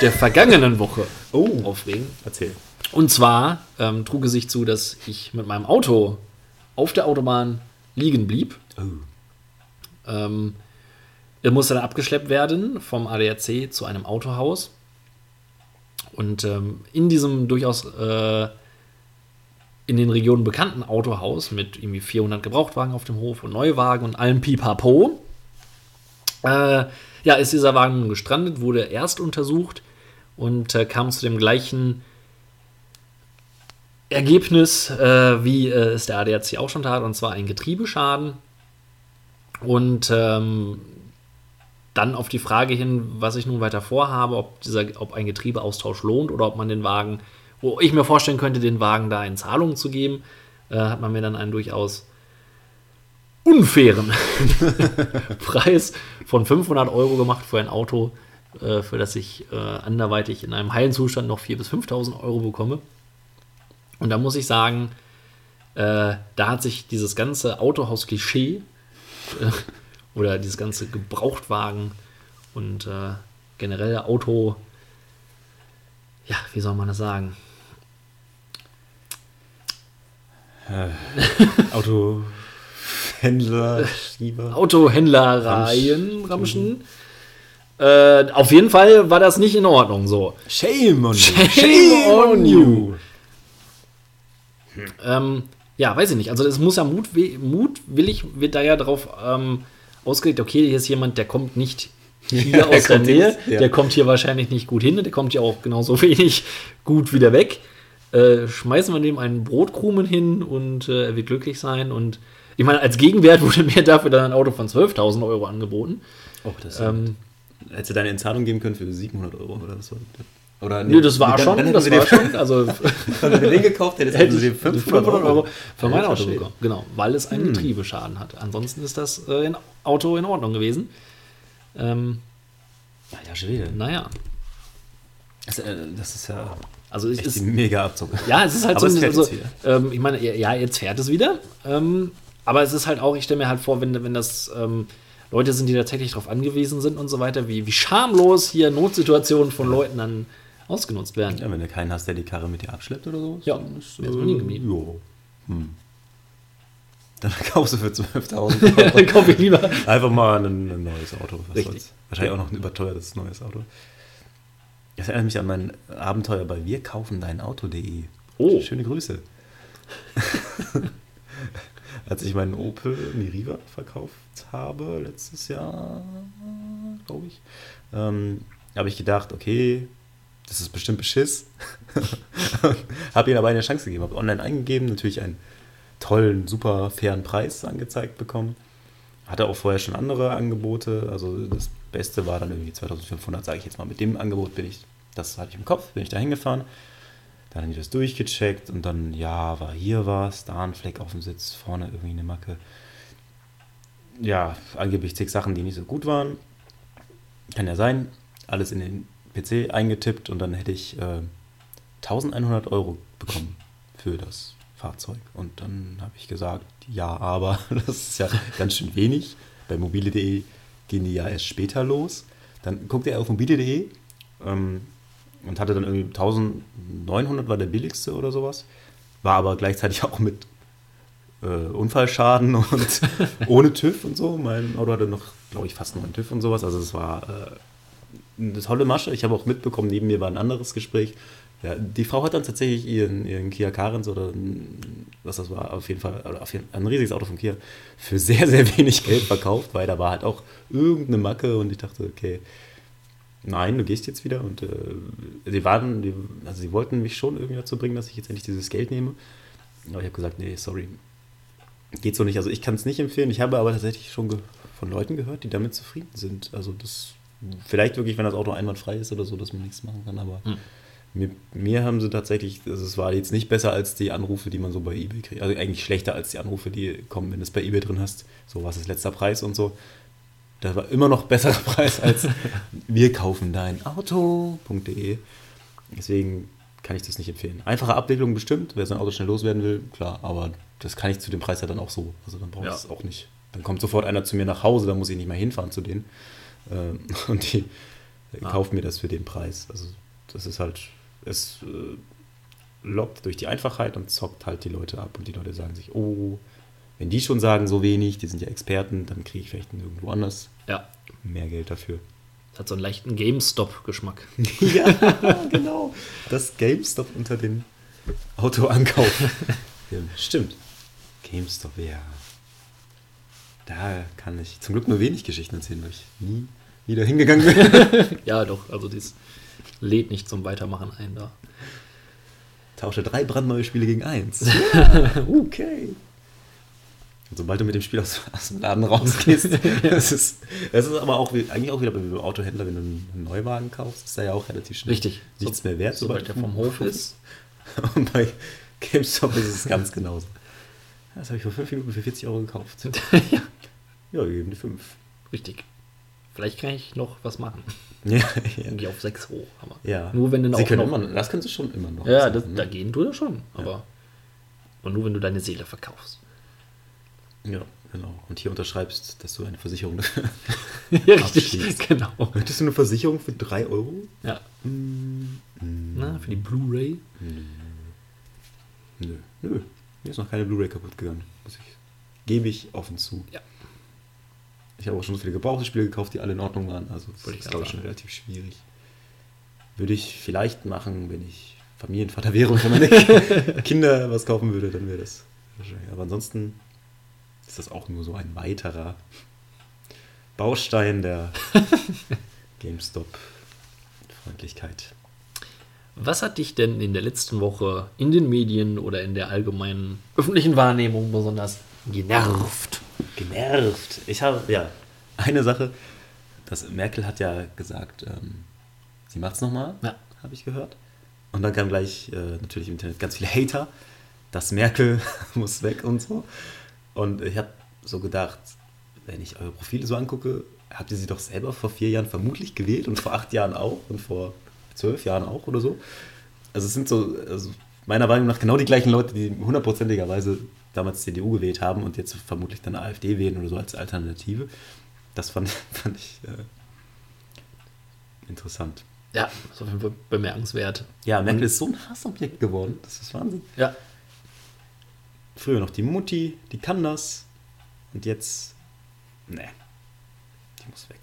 der vergangenen Woche Oh. aufregen. Erzähl. Und zwar ähm, trug es sich zu, dass ich mit meinem Auto auf der Autobahn liegen blieb. Oh. Ähm, er musste dann abgeschleppt werden vom ADAC zu einem Autohaus. Und ähm, in diesem durchaus äh, in den Regionen bekannten Autohaus mit irgendwie 400 Gebrauchtwagen auf dem Hof und Neuwagen und allem Pipapo, äh, ja, ist dieser Wagen gestrandet, wurde erst untersucht und äh, kam zu dem gleichen Ergebnis, äh, wie äh, es der ADAC auch schon tat, und zwar ein Getriebeschaden. Und ähm, dann auf die Frage hin, was ich nun weiter vorhabe, ob, dieser, ob ein Getriebeaustausch lohnt oder ob man den Wagen, wo ich mir vorstellen könnte, den Wagen da in Zahlung zu geben, äh, hat man mir dann einen durchaus unfairen Preis von 500 Euro gemacht für ein Auto, äh, für das ich äh, anderweitig in einem heilen Zustand noch 4.000 bis 5.000 Euro bekomme. Und da muss ich sagen, äh, da hat sich dieses ganze Autohaus-Klischee äh, oder dieses ganze Gebrauchtwagen und äh, generell Auto, ja, wie soll man das sagen? Autohändler, Schieber. Autohändlereien, Ramschen. Äh, auf jeden Fall war das nicht in Ordnung so. Shame on you. Shame on you. Ähm, ja, weiß ich nicht. Also es muss ja mutwi mutwillig, wird da ja drauf ähm, ausgelegt, okay, hier ist jemand, der kommt nicht hier Ja, aus der Nähe, ja. der kommt hier wahrscheinlich nicht gut hin, der kommt hier auch genauso wenig gut wieder weg. Äh, schmeißen wir dem einen Brotkrumen hin und äh, er wird glücklich sein. Und ich meine, als Gegenwert wurde mir dafür dann ein Auto von 12.000 Euro angeboten. Oh, das Ähm, Hättest du deine Entzahlung geben können für 700 Euro oder was? Oder Nö, das war dann- schon, dann das war schon. Also Wenn du den gekauft hättest, hätte hätten sie ich dir 500 Euro, für mein Alter Auto bekommen. Genau, weil es einen Getriebeschaden hat. Ansonsten ist das äh, Auto in Ordnung gewesen. Ähm, Ja, ja, Schwede. naja, Das, äh, das ist ja also es ist, mega Abzocke. ja, es ist halt Aber so, es also, ähm, ich meine, ja, ja, jetzt fährt es wieder. Ähm, aber es ist halt auch, ich stelle mir halt vor, wenn, wenn das ähm, Leute sind, die tatsächlich darauf angewiesen sind und so weiter, wie, wie schamlos hier Notsituationen von Leuten dann ausgenutzt werden. Ja, wenn du keinen hast, der die Karre mit dir abschleppt oder so. Ja, dann ist, geblieben. jo. Hm. Dann kaufst du für 12.000 Euro Dann kaufe ich lieber. einfach mal ein, ein neues Auto. Wahrscheinlich auch noch ein überteuertes neues Auto. Das erinnert mich an mein Abenteuer bei Wir kaufen dein Auto.de. Oh. Schöne Grüße. Als ich meinen Opel Miriva verkauft habe, letztes Jahr, glaube ich, ähm, habe ich gedacht, okay, das ist bestimmt Beschiss. habe ihm aber eine Chance gegeben, habe online eingegeben, natürlich einen tollen, super fairen Preis angezeigt bekommen. Hatte auch vorher schon andere Angebote, also das Beste war dann irgendwie 2500, sage ich jetzt mal. Mit dem Angebot bin ich, das hatte ich im Kopf, bin ich da hingefahren. Dann haben die das durchgecheckt und dann, ja, war hier was, da ein Fleck auf dem Sitz, vorne irgendwie eine Macke. Ja, angeblich zig Sachen, die nicht so gut waren. Kann ja sein. Alles in den PC eingetippt und dann hätte ich äh, 1100 Euro bekommen für das Fahrzeug. Und dann habe ich gesagt, ja, aber das ist ja ganz schön wenig. Bei mobile.de gehen die ja erst später los. Dann guckte er auf mobile.de ähm, und hatte dann irgendwie 1900 war der billigste oder sowas. War aber gleichzeitig auch mit äh, Unfallschaden und ohne TÜV und so. Mein Auto hatte noch, glaube ich, fast noch einen TÜV und sowas. Also es war äh, eine tolle Masche. Ich habe auch mitbekommen, neben mir war ein anderes Gespräch. Ja, die Frau hat dann tatsächlich ihren, ihren Kia Carens oder was das war, auf jeden Fall, auf jeden, ein riesiges Auto von Kia für sehr, sehr wenig Geld verkauft, weil da war halt auch irgendeine Macke und ich dachte, okay, nein, du gehst jetzt wieder und äh, sie waren, die, also sie wollten mich schon irgendwie dazu bringen, dass ich jetzt endlich dieses Geld nehme. Aber ich habe gesagt, nee, sorry, geht so nicht. Also ich kann es nicht empfehlen. Ich habe aber tatsächlich schon von Leuten gehört, die damit zufrieden sind. Also das vielleicht wirklich, wenn das Auto einwandfrei ist oder so, dass man nichts machen kann. Aber Hm. mir, mir haben sie tatsächlich, also es war jetzt nicht besser als die Anrufe, die man so bei eBay kriegt. Also eigentlich schlechter als die Anrufe, die kommen, wenn du es bei eBay drin hast. So was ist letzter Preis und so. Das war immer noch besserer Preis als wir kaufen dein Auto.de. Deswegen kann ich das nicht empfehlen. Einfache Abwicklung bestimmt, wer sein Auto schnell loswerden will, klar, aber das kann ich zu dem Preis ja dann auch so. Also dann brauche ich Ja. es auch nicht. Dann kommt sofort einer zu mir nach Hause, dann muss ich nicht mehr hinfahren zu denen. Ähm, Und die Ah. kauft mir das für den Preis. Also das ist halt, es äh, lockt durch die Einfachheit und zockt halt die Leute ab. Und die Leute sagen sich, oh, wenn die schon sagen so wenig, die sind ja Experten, dann kriege ich vielleicht irgendwo anders Ja, mehr Geld dafür. das hat so einen leichten GameStop-Geschmack. ja, genau. Das GameStop unter den Autoankauf. ja, stimmt. GameStop, ja. Da kann ich zum Glück nur wenig Geschichten erzählen, weil ich nie wieder hingegangen bin. Ja, doch, also das lädt nicht zum Weitermachen ein da. Tausche drei brandneue Spiele gegen eins. Okay. Und sobald du mit dem Spiel aus, aus dem Laden rausgehst, das ist, das ist aber auch wie, eigentlich auch wieder beim Autohändler, wenn du einen Neuwagen kaufst, ist er ja auch relativ schnell Richtig. nichts mehr wert, Sobald der vom Hof ist. Und bei GameStop ist es ganz genauso. Das habe ich vor fünf Minuten für 40 Euro gekauft. ja, Ja, wir geben die fünf. richtig. Vielleicht kann ich noch was machen. Ja, ja. Irgendwie auf 6 hoch. Aber ja. Nur wenn du Sie auch noch, immer, das können sie schon immer noch. Ja, das, ne? da gehen du das schon. Aber und nur wenn du deine Seele verkaufst. Ja, genau. Und hier unterschreibst, dass du eine Versicherung. ja, richtig. Genau. Möchtest du eine Versicherung für 3 Euro? Ja. Mm, Na, für die Blu-ray. Nö, nö. Mir ist noch keine Blu-ray kaputt gegangen. Muss ich, gebe ich offen zu. Ja. Ich habe auch schon so viele gebrauchte Spiele gekauft, die alle in Ordnung waren. Also das Wollte ist, glaube ich, schon relativ schwierig. Würde ich vielleicht machen, wenn ich Familienvater wäre und für meine Kinder was kaufen würde, dann wäre das Wahrscheinlich. Aber ansonsten ist das auch nur so ein weiterer Baustein der GameStop-Freundlichkeit. Was hat dich denn in der letzten Woche in den Medien oder in der allgemeinen öffentlichen Wahrnehmung besonders genervt? Genervt. Ich habe, ja, eine Sache, das Merkel hat ja gesagt, ähm, sie macht es nochmal, Ja. habe ich gehört. Und dann kam gleich äh, natürlich im Internet ganz viele Hater, dass Merkel muss weg und so. Und ich habe so gedacht, wenn ich eure Profile so angucke, habt ihr sie doch selber vor vier Jahren vermutlich gewählt und vor acht Jahren auch und vor zwölf Jahren auch oder so. Also es sind so, also meiner Meinung nach genau die gleichen Leute, die hundertprozentigerweise damals CDU gewählt haben und jetzt vermutlich dann AfD wählen oder so als Alternative. Das fand, fand ich äh, interessant. Ja, ist auf jeden Fall bemerkenswert. Ja, Merkel ist so ein Hassobjekt geworden. Das ist Wahnsinn. Ja, Früher noch die Mutti, die kann das. Und jetzt, ne, die muss weg.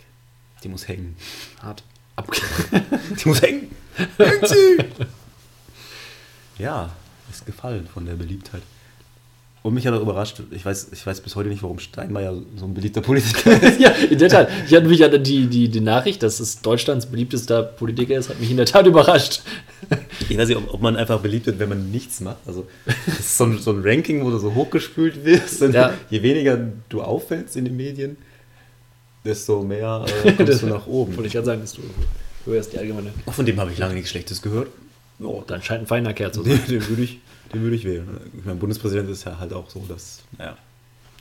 Die muss hängen. hart. Ab Die muss hängen. Hängt sie! Ja, ist gefallen von der Beliebtheit. Und mich hat auch überrascht, ich weiß, ich weiß bis heute nicht, warum Steinmeier so ein beliebter Politiker ist. ja, in der Tat. Ich hatte mich an die, die, die Nachricht, dass es Deutschlands beliebtester Politiker ist, hat mich in der Tat überrascht. Ich weiß nicht, ob, ob man einfach beliebt wird, wenn man nichts macht. Also, das ist so ein, so ein Ranking, wo du so hochgespült wirst. Und Ja. Je weniger du auffällst in den Medien, desto mehr äh, kommst du nach oben. Wollte ich gerade sagen, dass du hörst die allgemeine. Von dem habe ich lange nichts Schlechtes gehört. Oh, dann scheint ein feiner Kerl zu sein. Den, den würde ich, den würde ich wählen. Ich meine, Bundespräsident ist ja halt auch so, dass, naja,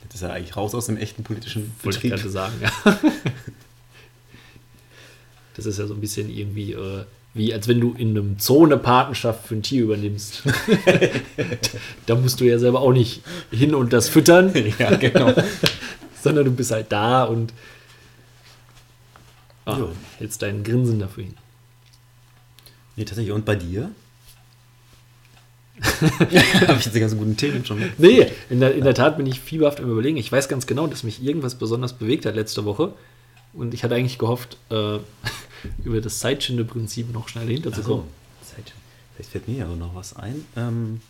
jetzt ist er eigentlich raus aus dem echten politischen Wollte ich Betrieb. gerade sagen, ja. Das ist ja so ein bisschen irgendwie äh, wie, als wenn du in einem Zoo eine Patenschaft für ein Tier übernimmst. da musst du ja selber auch nicht hin und das füttern, Ja, genau. sondern du bist halt da und ah, Jo. hältst deinen Grinsen dafür hin. Nee, tatsächlich. Und bei dir? habe ich jetzt die ganzen guten Themen schon. Nee, in der, in der Tat bin ich fieberhaft am Überlegen. Ich weiß ganz genau, dass mich irgendwas besonders bewegt hat letzte Woche. Und ich hatte eigentlich gehofft, äh, über das Zeitschinde-Prinzip noch schnell Also, hinterzukommen. Zeit. Vielleicht fällt mir aber noch was ein. Ähm,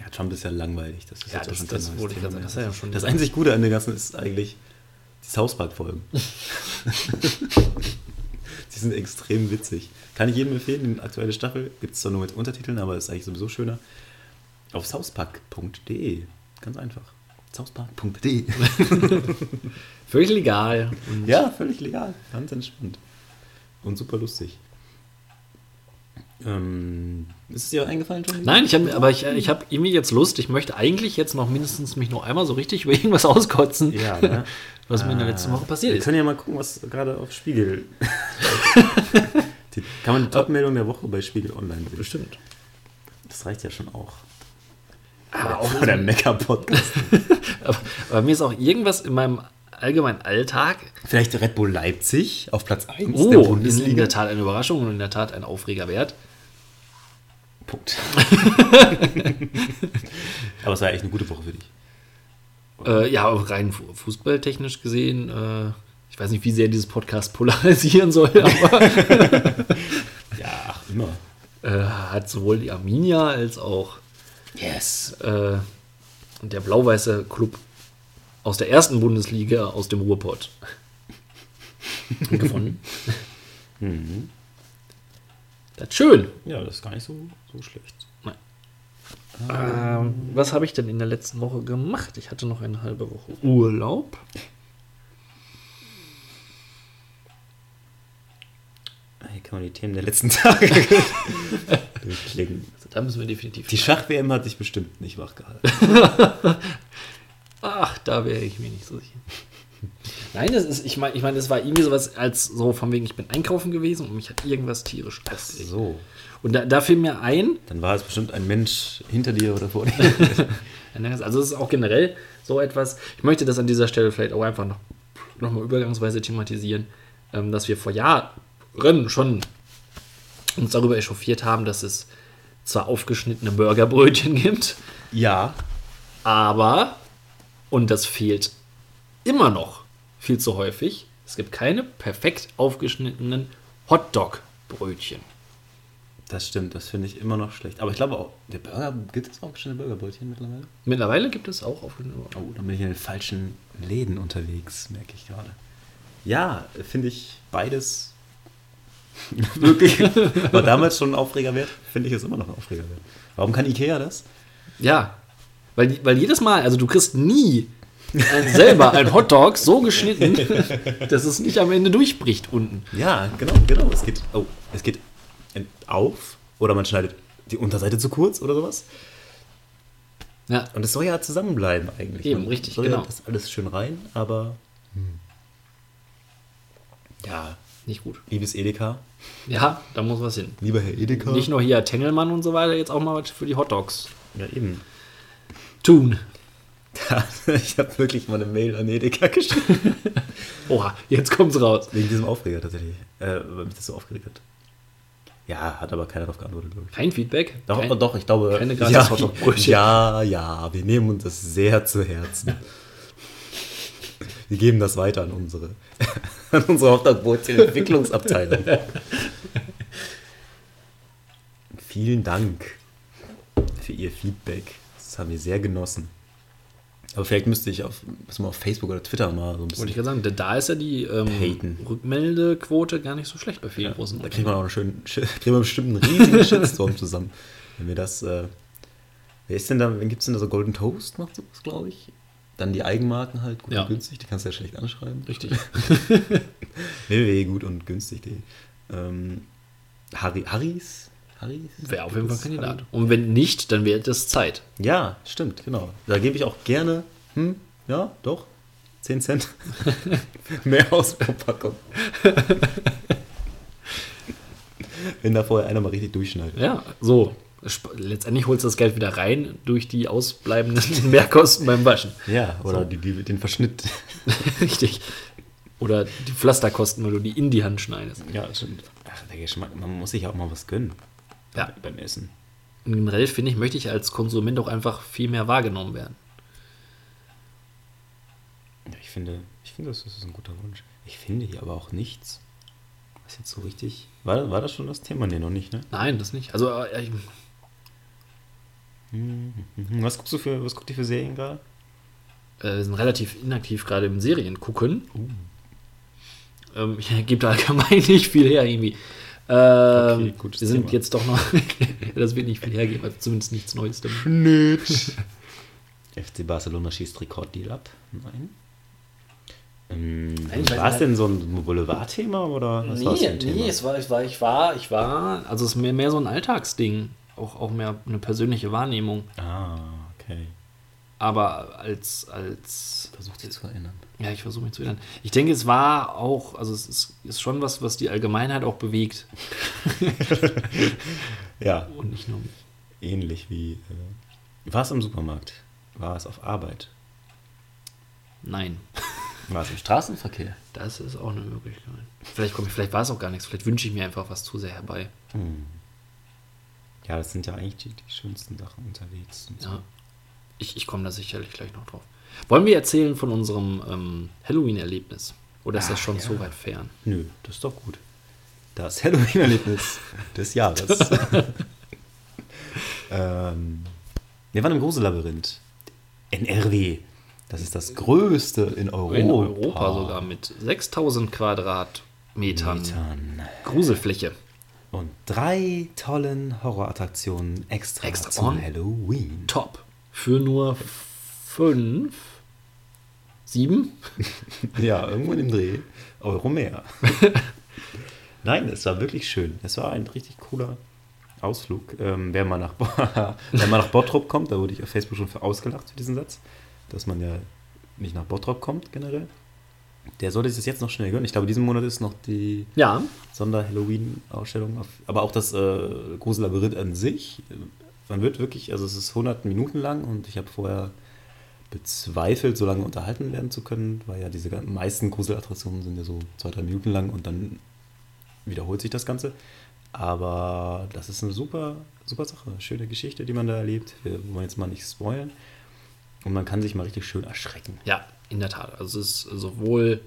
ja, Trump ist ja langweilig. Das ist Ja, jetzt auch das- schon das wollte ich sagen. Das ist ja schon- das einzig Gute an der ganzen ist eigentlich die South Park-Folgen. Die sind extrem witzig. Kann ich jedem empfehlen. Die aktuelle Staffel gibt es zwar nur mit Untertiteln, aber ist eigentlich sowieso schöner. Auf southpark.de. Ganz einfach. Southpark.de. Völlig legal. Und Ja, völlig legal. Ganz entspannt. Und super lustig. Ähm, ist es dir eingefallen schon? Nein, ich hab, aber ich, ich habe irgendwie jetzt Lust. Ich möchte eigentlich jetzt noch mindestens mich noch einmal so richtig über irgendwas auskotzen, Ja, ne? was mir in der letzten Woche passiert Wir ist. können ja mal gucken, was gerade auf Spiegel. die, kann man die Top-Meldung der Woche bei Spiegel Online sehen? Bestimmt. Das reicht ja schon auch. Aber, auch, Oder Mecker-Podcast. aber, aber mir ist auch irgendwas in meinem allgemeinen Alltag. Vielleicht Red Bull Leipzig auf Platz 1 der Oh, ist in Bundesliga. der Tat eine Überraschung und in der Tat ein Aufreger wert. Punkt. Aber es war echt eine gute Woche für dich. Äh, ja, aber rein fu- fußballtechnisch gesehen, äh, ich weiß nicht, wie sehr dieses Podcast polarisieren soll, aber Ja, ach, immer. äh, hat sowohl die Arminia als auch Yes. äh, der blau-weiße Club aus der ersten Bundesliga aus dem Ruhrpott gefunden. Mhm. Das ist schön. Ja, das ist gar nicht so, so schlecht. Ähm, was habe ich denn in der letzten Woche gemacht? Ich hatte noch eine halbe Woche Urlaub. Hier kann man die Themen der letzten Tage durchklicken. Also da müssen wir definitiv. Die Schach-WM hat dich bestimmt nicht wachgehalten. Ach, da wäre ich mir nicht so sicher. Nein, das ist, ich meine, ich mein, das war irgendwie sowas als so von wegen, ich bin einkaufen gewesen und mich hat irgendwas tierisch aufgeregt. So. Und da, da fiel mir ein, Dann war es bestimmt ein Mensch hinter dir oder vor dir. also es ist auch generell so etwas, ich möchte das an dieser Stelle vielleicht auch einfach noch, noch mal übergangsweise thematisieren, ähm, dass wir vor Jahren schon uns darüber echauffiert haben, dass es zwar aufgeschnittene Burgerbrötchen gibt, ja. aber, und das fehlt immer noch viel zu häufig, es gibt keine perfekt aufgeschnittenen Hotdog-Brötchen. Das stimmt, das finde ich immer noch schlecht. Aber ich glaube auch, der Burger, gibt es auch bestimmte Burgerbrötchen mittlerweile? Mittlerweile gibt es auch auf Oh, dann bin ich in den falschen Läden unterwegs, merke ich gerade. Ja, finde ich beides wirklich. War damals schon ein Aufreger wert, finde ich es immer noch ein Aufreger wert. Warum kann Ikea das? Ja, weil, weil jedes Mal, also du kriegst nie ein, selber ein Hotdog so geschnitten, dass es nicht am Ende durchbricht unten. Ja, genau, genau. Es geht, oh, es geht auf oder man schneidet die Unterseite zu kurz oder sowas. Ja. Und es soll ja zusammenbleiben eigentlich. Eben, Man richtig, soll genau. Ja das alles schön rein, aber ja, Nicht gut. liebes Edeka, Ja, da muss was hin. lieber Herr Edeka. Nicht nur hier Tengelmann und so weiter, jetzt auch mal was für die Hotdogs ja, eben. tun. ich habe wirklich mal eine Mail an Edeka geschrieben. Oha, jetzt kommt's raus. Wegen diesem Aufreger tatsächlich. Äh, weil mich das so aufgeregt hat. Ja, hat aber keiner darauf geantwortet, glaube ich. Kein Feedback? Doch, Kein, doch, ich glaube. keine gratis ja, ja, ja, wir nehmen uns das sehr zu Herzen. Wir geben das weiter an unsere, an unsere Hotdog-Brötchen-Entwicklungsabteilung. Vielen Dank für Ihr Feedback. Das haben wir sehr genossen. Aber vielleicht müsste ich auf, müssen wir auf Facebook oder Twitter mal so ein Wollte bisschen. ich gerade sagen, da ist ja die ähm. Rückmeldequote gar nicht so schlecht bei vielen großen Da kriegt man auch einen schönen, kriegen wir bestimmt einen riesigen Shitstorm zusammen. Wenn wir das, äh, wer ist denn da, wen gibt es denn da so Golden Toast macht sowas, glaube ich? Dann die Eigenmarken halt, gut Ja. und günstig, die kannst du ja schlecht anschreiben. Richtig. www, gut und günstig.de. Ähm, Harry, Harrys? Harrys? Wäre auf jeden Fall Kandidat. Und wenn nicht, dann wäre das Zeit. Ja, stimmt, genau. Da gebe ich auch gerne, hm, ja, doch, 10 Cent mehr aus pro Packung. Wenn da vorher einer mal richtig durchschneidet. Ja, so. Letztendlich holst du das Geld wieder rein durch die ausbleibenden Mehrkosten beim Waschen. Ja, oder So. die, die, den Verschnitt. Richtig. Oder die Pflasterkosten, weil du die in die Hand schneidest. Ja, stimmt. Ach, der Geschmack, man muss sich auch mal was gönnen. Ja. Beim Essen. Und generell finde ich, möchte ich als Konsument auch einfach viel mehr wahrgenommen werden. Ja, ich finde, ich finde, das ist ein guter Wunsch. Ich finde hier aber auch nichts. Was jetzt so richtig. War, war das schon das Thema? Nee, noch nicht, ne? Nein, das nicht. Also, äh, ich. Was guckst du für, was guckt ihr für Serien gerade? äh, wir sind relativ inaktiv gerade im Serien gucken. Ähm, ich gebe da allgemein nicht viel her irgendwie. Ähm, Okay, wir sind Thema. jetzt doch noch, das wird nicht viel hergeben, also zumindest nichts Neues damit. Schnitt. FC Barcelona schießt Rekorddeal ab. Nein. Ähm, war es denn so ein Boulevardthema oder was war es für Nee, ein Thema? nee, es war, ich war, ich war, ich war, also es ist mehr, mehr so ein Alltagsding, auch, auch mehr eine persönliche Wahrnehmung. Ah, okay. Aber als, als, Versucht sich zu erinnern. ja, ich versuche mich zu erinnern. Ich denke, es war auch, also es ist, ist schon was, was die Allgemeinheit auch bewegt Ja, und nicht nur mich. ähnlich wie. Äh, war es im Supermarkt? War es auf Arbeit? Nein, War es im Straßenverkehr? das ist auch eine Möglichkeit. Vielleicht, komm ich, vielleicht war es auch gar nichts, vielleicht wünsche ich mir einfach was zu sehr herbei. Ja, das sind ja eigentlich die, die schönsten Sachen unterwegs. Und so. Ja. Ich, ich komme da sicherlich gleich noch drauf. Wollen wir erzählen von unserem ähm, Halloween-Erlebnis? Oder ist das Ach, schon ja. so weit fern? Nö, das ist doch gut. Das Halloween-Erlebnis des Jahres. ähm, wir waren im Grusel-Labyrinth. NRW. Das ist das größte in Europa. In Europa sogar mit 6000 Quadratmetern Metern. Gruselfläche. Und drei tollen Horrorattraktionen extra, Extra zum on. Halloween. Top. Für nur fünf, sieben? Ja, irgendwo in dem Dreh. Euro mehr. Nein, es war wirklich schön. Es war ein richtig cooler Ausflug. Ähm, wer, mal nach, wer mal nach Bottrop kommt, da wurde ich auf Facebook schon für ausgelacht für diesen Satz, dass man ja nicht nach Bottrop kommt generell. Der sollte sich das jetzt noch schnell gönnen. Ich glaube, diesen Monat ist noch die Ja. Sonder-Halloween-Ausstellung. Aber auch das äh, Grusel-Labyrinth an sich. äh, Man wird wirklich, also es ist 100 Minuten lang und ich habe vorher bezweifelt, so lange unterhalten werden zu können, weil ja diese meisten Gruselattraktionen sind ja so zwei, drei Minuten lang und dann wiederholt sich das Ganze. Aber das ist eine super, super Sache. Schöne Geschichte, die man da erlebt. Wir wollen jetzt mal nicht spoilern. Und man kann sich mal richtig schön erschrecken. Ja, in der Tat. Also es ist sowohl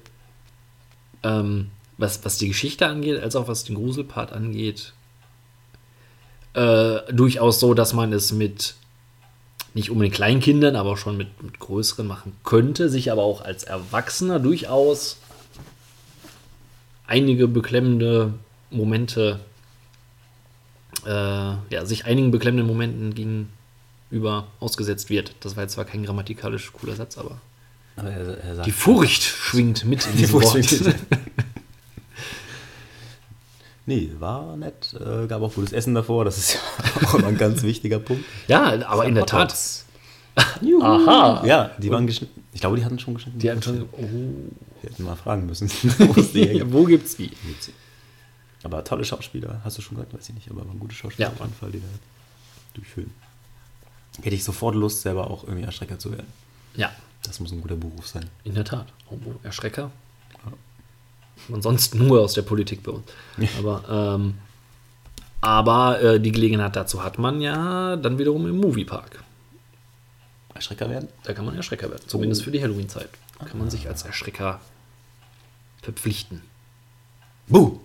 ähm, was, was die Geschichte angeht, als auch was den Gruselpart angeht, äh, durchaus so, dass man es mit nicht unbedingt Kleinkindern, aber schon mit, mit größeren machen könnte, sich aber auch als Erwachsener durchaus einige beklemmende Momente, äh, ja, sich einigen beklemmenden Momenten gegenüber ausgesetzt wird. Das war jetzt zwar kein grammatikalisch cooler Satz, aber die Furcht schwingt mit in diesem Furcht Wort. Nee, war nett. Äh, gab auch gutes Essen davor. Das ist ja auch immer ein ganz wichtiger Punkt. Ja, aber in der Tat. Dogs. Aha. Ja, die waren geschnitten. Ich glaube, die hatten schon geschnitten. Die hatten schon. Oh. Wir hätten mal fragen müssen, wo es die hergibt. Wo gibt's die? Aber tolle Schauspieler, hast du schon gesagt, weiß ich nicht, aber waren gute Schauspieler Ja. auf jeden Fall, die da durchführen. Hätte ich sofort Lust, selber auch irgendwie Erstrecker zu werden. Ja, Das muss ein guter Beruf sein. in der Tat. Oh, oh, Erschrecker. Und sonst nur aus der Politik bei uns. Aber, ähm, aber äh, die Gelegenheit dazu hat man ja dann wiederum im Moviepark. Erstrecker werden? Da kann man Erschrecker werden. Zumindest für die Halloween-Zeit. Kann man sich als Erschrecker verpflichten. Buh!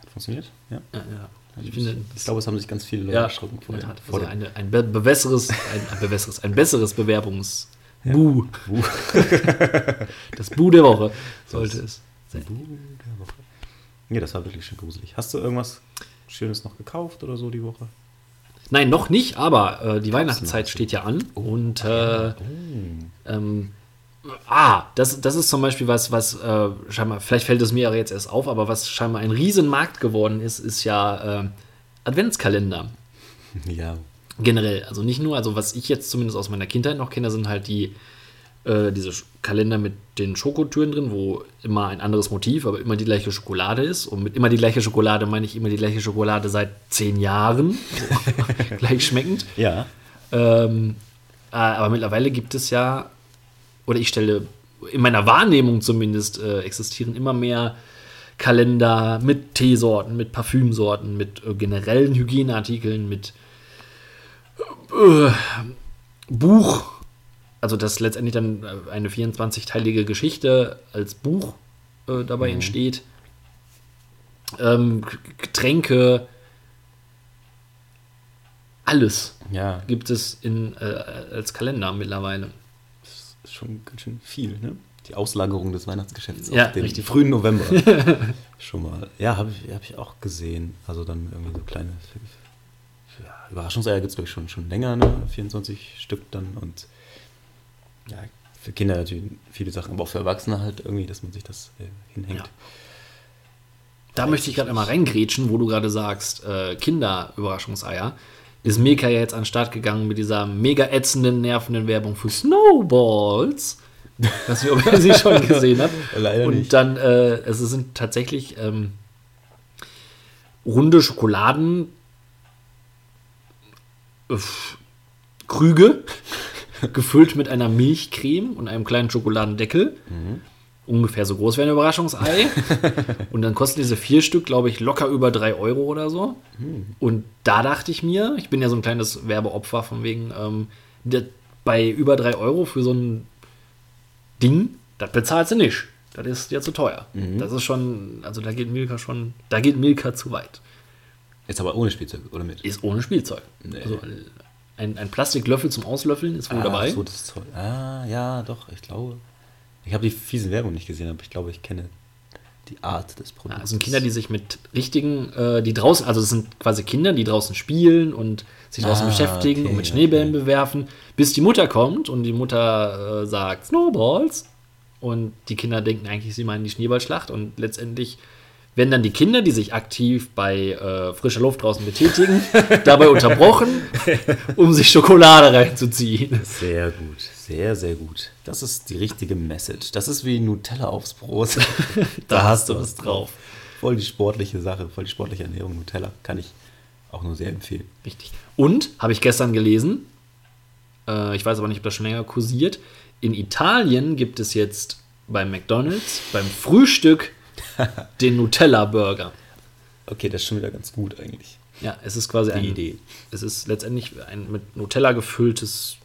Hat funktioniert? Ja. Ja, ja. Ich Ich, finde, ich glaube, es haben sich ganz viele Leute ja, erschrocken in der Tat. vor Also eine, ein be ein, ein ein besseres Bewerbungs. Buh. Buh. Das Bu der Woche sollte es sein. Buh der Woche. Nee, das war wirklich schon gruselig. Hast du irgendwas Schönes noch gekauft oder so die Woche? Nein, noch nicht, aber äh, die Weihnachtszeit steht ja an. und äh, Oh. ähm, ah, das, das ist zum Beispiel was, was äh, scheinbar, vielleicht fällt es mir jetzt erst auf, aber was scheinbar ein Riesenmarkt geworden ist, ist ja äh, Adventskalender. Ja. Generell. Also nicht nur, also was ich jetzt zumindest aus meiner Kindheit noch kenne, sind halt die äh, diese Kalender mit den Schokotüren drin, wo immer ein anderes Motiv, aber immer die gleiche Schokolade ist. Und mit immer die gleiche Schokolade meine ich immer die gleiche Schokolade seit zehn Jahren. So, gleich schmeckend. Ja. Ähm, äh, aber mittlerweile gibt es ja, oder ich stelle, in meiner Wahrnehmung zumindest, äh, existieren immer mehr Kalender mit Teesorten, mit Parfümsorten, mit äh, generellen Hygieneartikeln, mit äh, Buch, also dass letztendlich dann äh, eine 24-teilige Geschichte als Buch äh, dabei entsteht. Ähm, Getränke, alles Ja. gibt es in, äh, als Kalender mittlerweile. Das ist schon ganz schön viel, ne? Die Auslagerung des Weihnachtsgeschäfts Ja, auf den richtig. frühen November. schon mal. Ja, habe ich, hab ich auch gesehen. Also dann irgendwie so kleine ja, Überraschungseier gibt es wirklich schon, schon länger, ne? 24 Stück dann und ja, für Kinder natürlich viele Sachen, aber auch für Erwachsene halt irgendwie, dass man sich das äh, hinhängt. Ja. Da möchte ich gerade einmal reingrätschen, wo du gerade sagst, äh, Kinder-Überraschungseier. Ist Milka ja jetzt an den Start gegangen mit dieser mega ätzenden, nervenden Werbung für Snowballs. Ich weiß nicht, ob ihr sie schon gesehen habt. Leider Und nicht. dann, äh, es sind tatsächlich ähm, runde Schokoladen, Krüge, gefüllt mit einer Milchcreme und einem kleinen Schokoladendeckel. Ungefähr so groß wie ein Überraschungsei. und dann kosten diese vier Stück, glaube ich, locker über drei Euro oder so. Und da dachte ich mir, ich bin ja so ein kleines Werbeopfer von wegen, ähm, der, bei über drei Euro für so ein Ding, das bezahlst du nicht. Das ist dir zu teuer. Das ist schon, also da geht Milka schon, da geht Milka zu weit. Ist aber ohne Spielzeug oder mit? Ist ohne Spielzeug. Nee. Also ein, ein Plastiklöffel zum Auslöffeln ist wohl ah, dabei. So, das ist toll. Ah, ja, doch, ich glaube. Ich habe die fiese Werbung nicht gesehen, aber ich glaube, ich kenne die Art des Ja, Produkts. es sind Kinder, die sich mit richtigen, äh, die draußen, also es sind quasi Kinder, die draußen spielen und sich draußen Ah, beschäftigen okay, und mit Schneebällen okay. bewerfen, bis die Mutter kommt und die Mutter äh, sagt Snowballs und die Kinder denken eigentlich, sie meinen die Schneeballschlacht und letztendlich werden dann die Kinder, die sich aktiv bei äh, frischer Luft draußen betätigen, dabei unterbrochen, um sich Schokolade reinzuziehen. Sehr gut, sehr, sehr gut. Das ist die richtige Message. Das ist wie Nutella aufs Brot. Da hast du was drauf. Voll die sportliche Sache, voll die sportliche Ernährung. Nutella kann ich auch nur sehr empfehlen. Richtig. Und, habe ich gestern gelesen, äh, ich weiß aber nicht, ob das schon länger kursiert, in Italien gibt es jetzt beim McDonald's, beim Frühstück, den Nutella-Burger. Okay, das ist schon wieder ganz gut eigentlich. Ja, es ist quasi Die ein, Idee. Es ist letztendlich ein mit Nutella gefülltes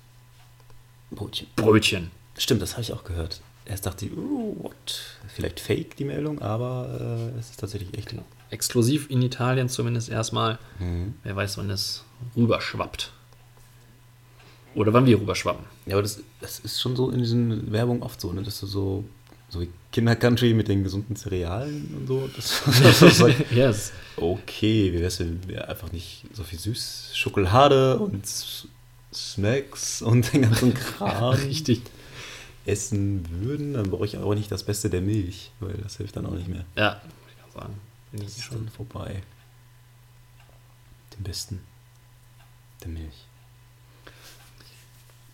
Brötchen. Brötchen. Stimmt, das habe ich auch gehört. Erst dachte ich, oh, what? Vielleicht fake die Meldung, aber äh, es ist tatsächlich echt. exklusiv in Italien zumindest erstmal. Mhm. Wer weiß, wann es rüberschwappt. Oder wann wir rüberschwappen. Ja, aber das, das ist schon so in diesen Werbungen oft so, ne? dass du so, so wie Kinder-Country mit den gesunden Cerealien und so. Das, das ist like, yes. okay, wie wär's, wenn wir einfach nicht so viel süß Schokolade und Snacks und den ganzen Kram Richtig. essen würden, dann brauche ich aber nicht das Beste der Milch, weil das hilft dann auch nicht mehr. Ja, ich kann sagen. Bin Das ist schon. vorbei. Den Besten der Milch.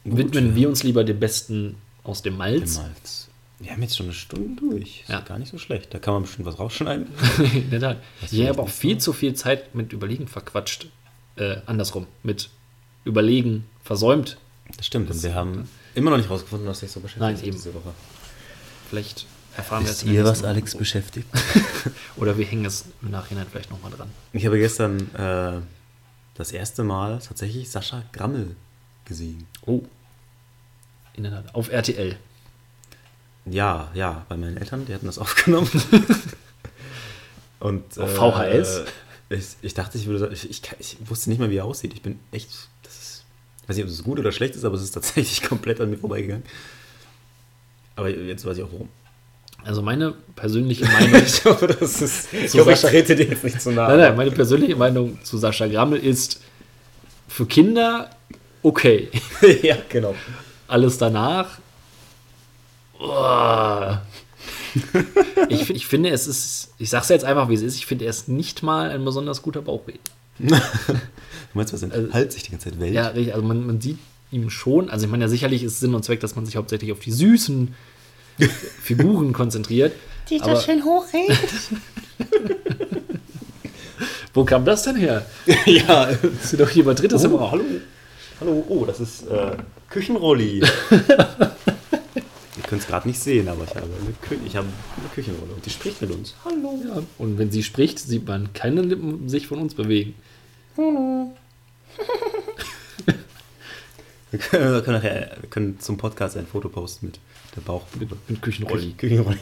Widmen wir uns lieber dem Besten aus dem Malz. Malz. Wir haben jetzt schon eine Stunde durch. Ist Ja. gar nicht so schlecht. Da kann man bestimmt was rausschneiden. In der Tat. Ich habe auch viel zu viel Zeit mit Überlegen verquatscht. Äh, andersrum. Mit Überlegen versäumt. Das stimmt. Und wir haben immer noch nicht rausgefunden, was dich so beschäftigt Nein, eben. diese Woche. Vielleicht erfahren wir es Wisst in der ihr, was. Alex beschäftigt? Oder wir hängen es im Nachhinein vielleicht nochmal dran. Ich habe gestern äh, das erste Mal tatsächlich Sascha Grammel gesehen. Oh. In der Tat. Auf RTL. Ja, ja, bei meinen Eltern, die hatten das aufgenommen. Und Auf VHS? Ich, ich dachte, ich würde ich, ich, ich wusste nicht mal, wie er aussieht. Ich bin echt, das ist, ich weiß nicht, ob es gut oder schlecht ist, aber es ist tatsächlich komplett an mir vorbeigegangen. Aber jetzt weiß ich auch warum. Also meine persönliche Meinung. Ich hoffe, das ist, ich hoffe, ich Sascha- trete dir jetzt nicht zu nahe. nein, nein, meine persönliche Meinung zu Sascha Grammel ist für Kinder okay. ja, genau. Alles danach. Oh. Ich, ich finde, es ist, ich sag's jetzt einfach, wie es ist, ich finde, er ist nicht mal ein besonders guter Bauchredner. Du meinst, was? Also- halt sich die ganze Zeit Welt? Ja, richtig, also man, man sieht ihm schon, also ich meine ja sicherlich ist Sinn und Zweck, dass man sich hauptsächlich auf die süßen Figuren konzentriert. Die so schön hochredet. wo kam das denn her? ja. Das ist doch hier bei drittes im Oh, Raum. hallo. Hallo, oh, das ist äh, Küchenrolli. Könnt es gerade nicht sehen, aber ich habe, eine Kü ich habe eine Küchenrolle und die spricht mit uns. Hallo. Ja, und wenn sie spricht, sieht man keine Lippen sich von uns bewegen. Wir können, wir können, nachher, wir können zum Podcast ein Foto posten mit der Bauch mit, Mit Küchenrolli. Küchenrolli.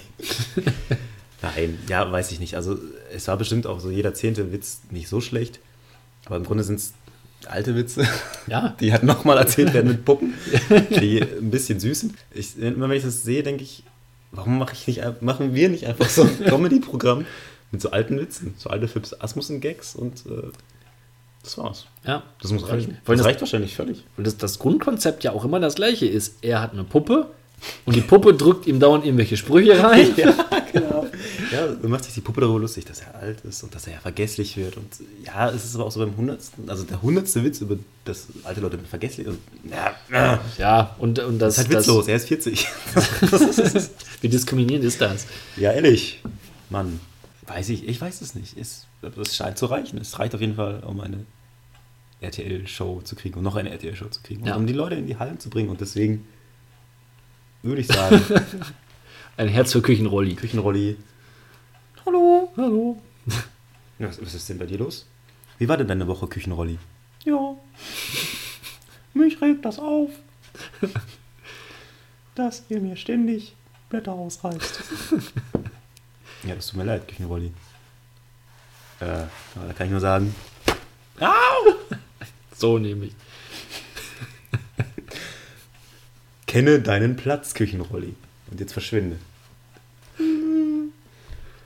Nein, ja, weiß ich nicht. Also es war bestimmt auch so jeder zehnte Witz nicht so schlecht, aber im Grunde sind es alte Witze. Ja, die halt nochmal erzählt werden mit Puppen, die ein bisschen süß sind. Ich, immer wenn ich das sehe, denke ich, warum mache ich nicht, machen wir nicht einfach so ein Comedy-Programm mit so alten Witzen, so alte Fips Asmussen-Gags und äh, das war's. ja. Das muss reichen. Das das, reicht wahrscheinlich völlig. weil das, das Grundkonzept ja auch immer das gleiche ist. Er hat eine Puppe und die Puppe drückt ihm dauernd irgendwelche Sprüche rein. Ja, genau. Ja, dann macht sich die Puppe darüber lustig, dass er alt ist und dass er ja vergesslich wird. Und ja, es ist aber auch so beim hundertsten, also der hundertste Witz über das alte Leute vergesslich und ja, ja, und, und das, das ist halt witzlos, er ist 40. Wie diskriminierend ist das? Ja, ehrlich. Mann, weiß ich, ich weiß es nicht. Es, es scheint zu reichen. Es reicht auf jeden Fall, um eine RTL-Show zu kriegen und noch eine RTL-Show zu kriegen. Und Ja. um die Leute in die Hallen zu bringen. Und deswegen würde ich sagen, Ein Herz für Küchenrolli. Küchenrolli. Hallo. Was, was ist denn bei dir los? Wie war denn deine Woche, Küchenrolli? Ja. Mich regt das auf, dass ihr mir ständig Blätter ausreißt. ja, das tut mir leid, Küchenrolli. Äh, aber da kann ich nur sagen, So nämlich. Kenne deinen Platz, Küchenrolli. Und jetzt verschwinde.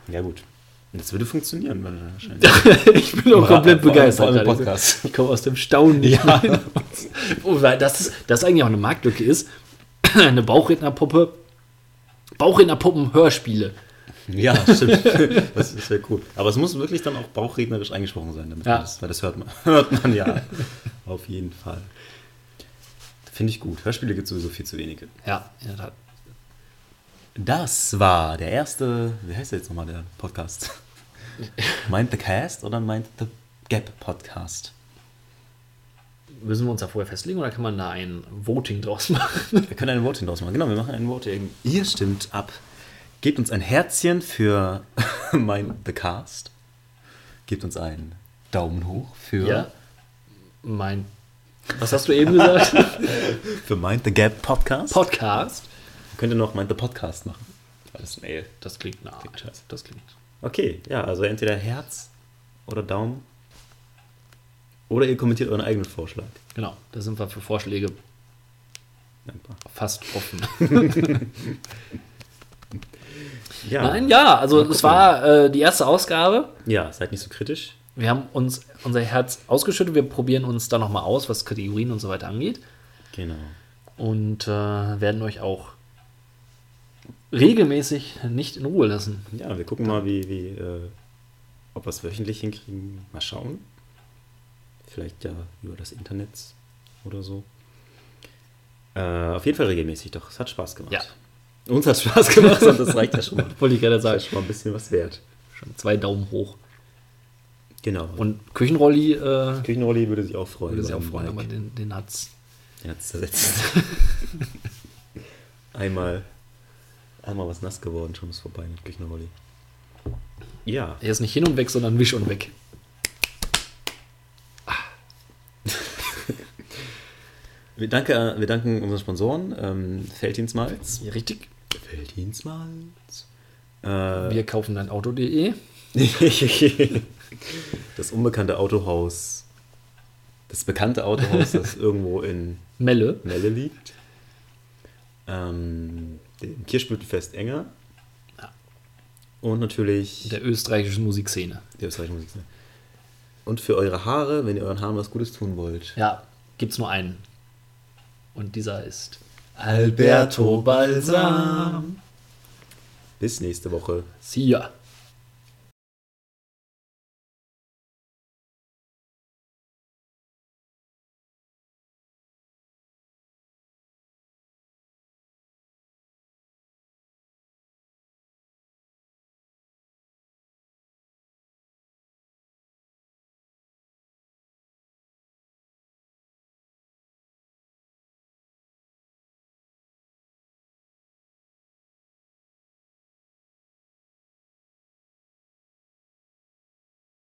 Ja, gut. Das würde funktionieren, wahrscheinlich. ich bin auch komplett allem- begeistert. Podcast. Ich komme aus dem Staunen nicht Ja. Oh, weil das, ist, das eigentlich auch eine Marktlücke ist. Eine Bauchrednerpuppe. Bauchrednerpuppen-Hörspiele. Ja, stimmt. Das ist sehr cool. Aber es muss wirklich dann auch bauchrednerisch eingesprochen sein, damit Ja. man das, weil das hört man, hört man ja. Auf jeden Fall. Finde ich gut. Hörspiele gibt es sowieso viel zu wenige. Ja, in der Tat. Das war der erste, wie heißt der jetzt nochmal der Podcast? Meint the Cast oder meint the Gap Podcast? Müssen wir uns da vorher festlegen oder kann man da ein Voting draus machen? Wir können ein Voting draus machen. Genau, wir machen ein Voting. Ihr stimmt ab. Gebt uns ein Herzchen für mein The Cast. Gebt uns einen Daumen hoch für, Ja. Mein. Was hast du eben gesagt? für mein The Gap Podcast. Podcast. Könnt ihr noch mein The Podcast machen? Alles Mail. Das klingt scheiße. Das klingt. Okay, ja, also entweder Herz oder Daumen. Oder ihr kommentiert euren eigenen Vorschlag. Genau, da sind wir für Vorschläge Dankbar. fast offen. Ja, Nein, ja, also es war äh, die erste Ausgabe. ja, seid nicht so kritisch. Wir haben uns unser Herz ausgeschüttet. Wir probieren uns da nochmal aus, was Kategorien und so weiter angeht. Genau. Und äh, werden euch auch regelmäßig nicht in Ruhe lassen. Ja, wir gucken mal, wie, wie äh, ob wir es wöchentlich hinkriegen. Mal schauen. Vielleicht ja über das Internet oder so. Äh, auf jeden Fall regelmäßig, doch. Es hat Spaß gemacht. Ja. Uns hat Spaß gemacht und das reicht ja schon mal. Wollte ich gerade Das sagen. ist schon mal ein bisschen was wert. Schon zwei Daumen hoch. Genau. Und Küchenrolli äh, Küchenrolli würde sich auch freuen. würde sich auch freuen, Like. aber den, den hat's. Den hat's zersetzt. einmal, einmal was nass geworden, schon ist vorbei mit Küchenrolli. Ja, Er ist nicht hin und weg, sondern wisch und weg. wir, danke, wir danken unseren Sponsoren, ähm, Felddienstmalz. Ja, richtig. Felddienstmalz. Äh, Wir kaufen dann Auto.de. das unbekannte Autohaus. Das bekannte Autohaus, das irgendwo in Melle. Melle liegt. Ähm, dem Kirschblütenfest Enger. Ja. Und natürlich Der österreichischen Musikszene. die österreichische Musik. Und für eure Haare, wenn ihr euren Haaren was Gutes tun wollt. Ja, gibt's nur einen. Und dieser ist Alberto Balsam. Bis nächste Woche. See ya.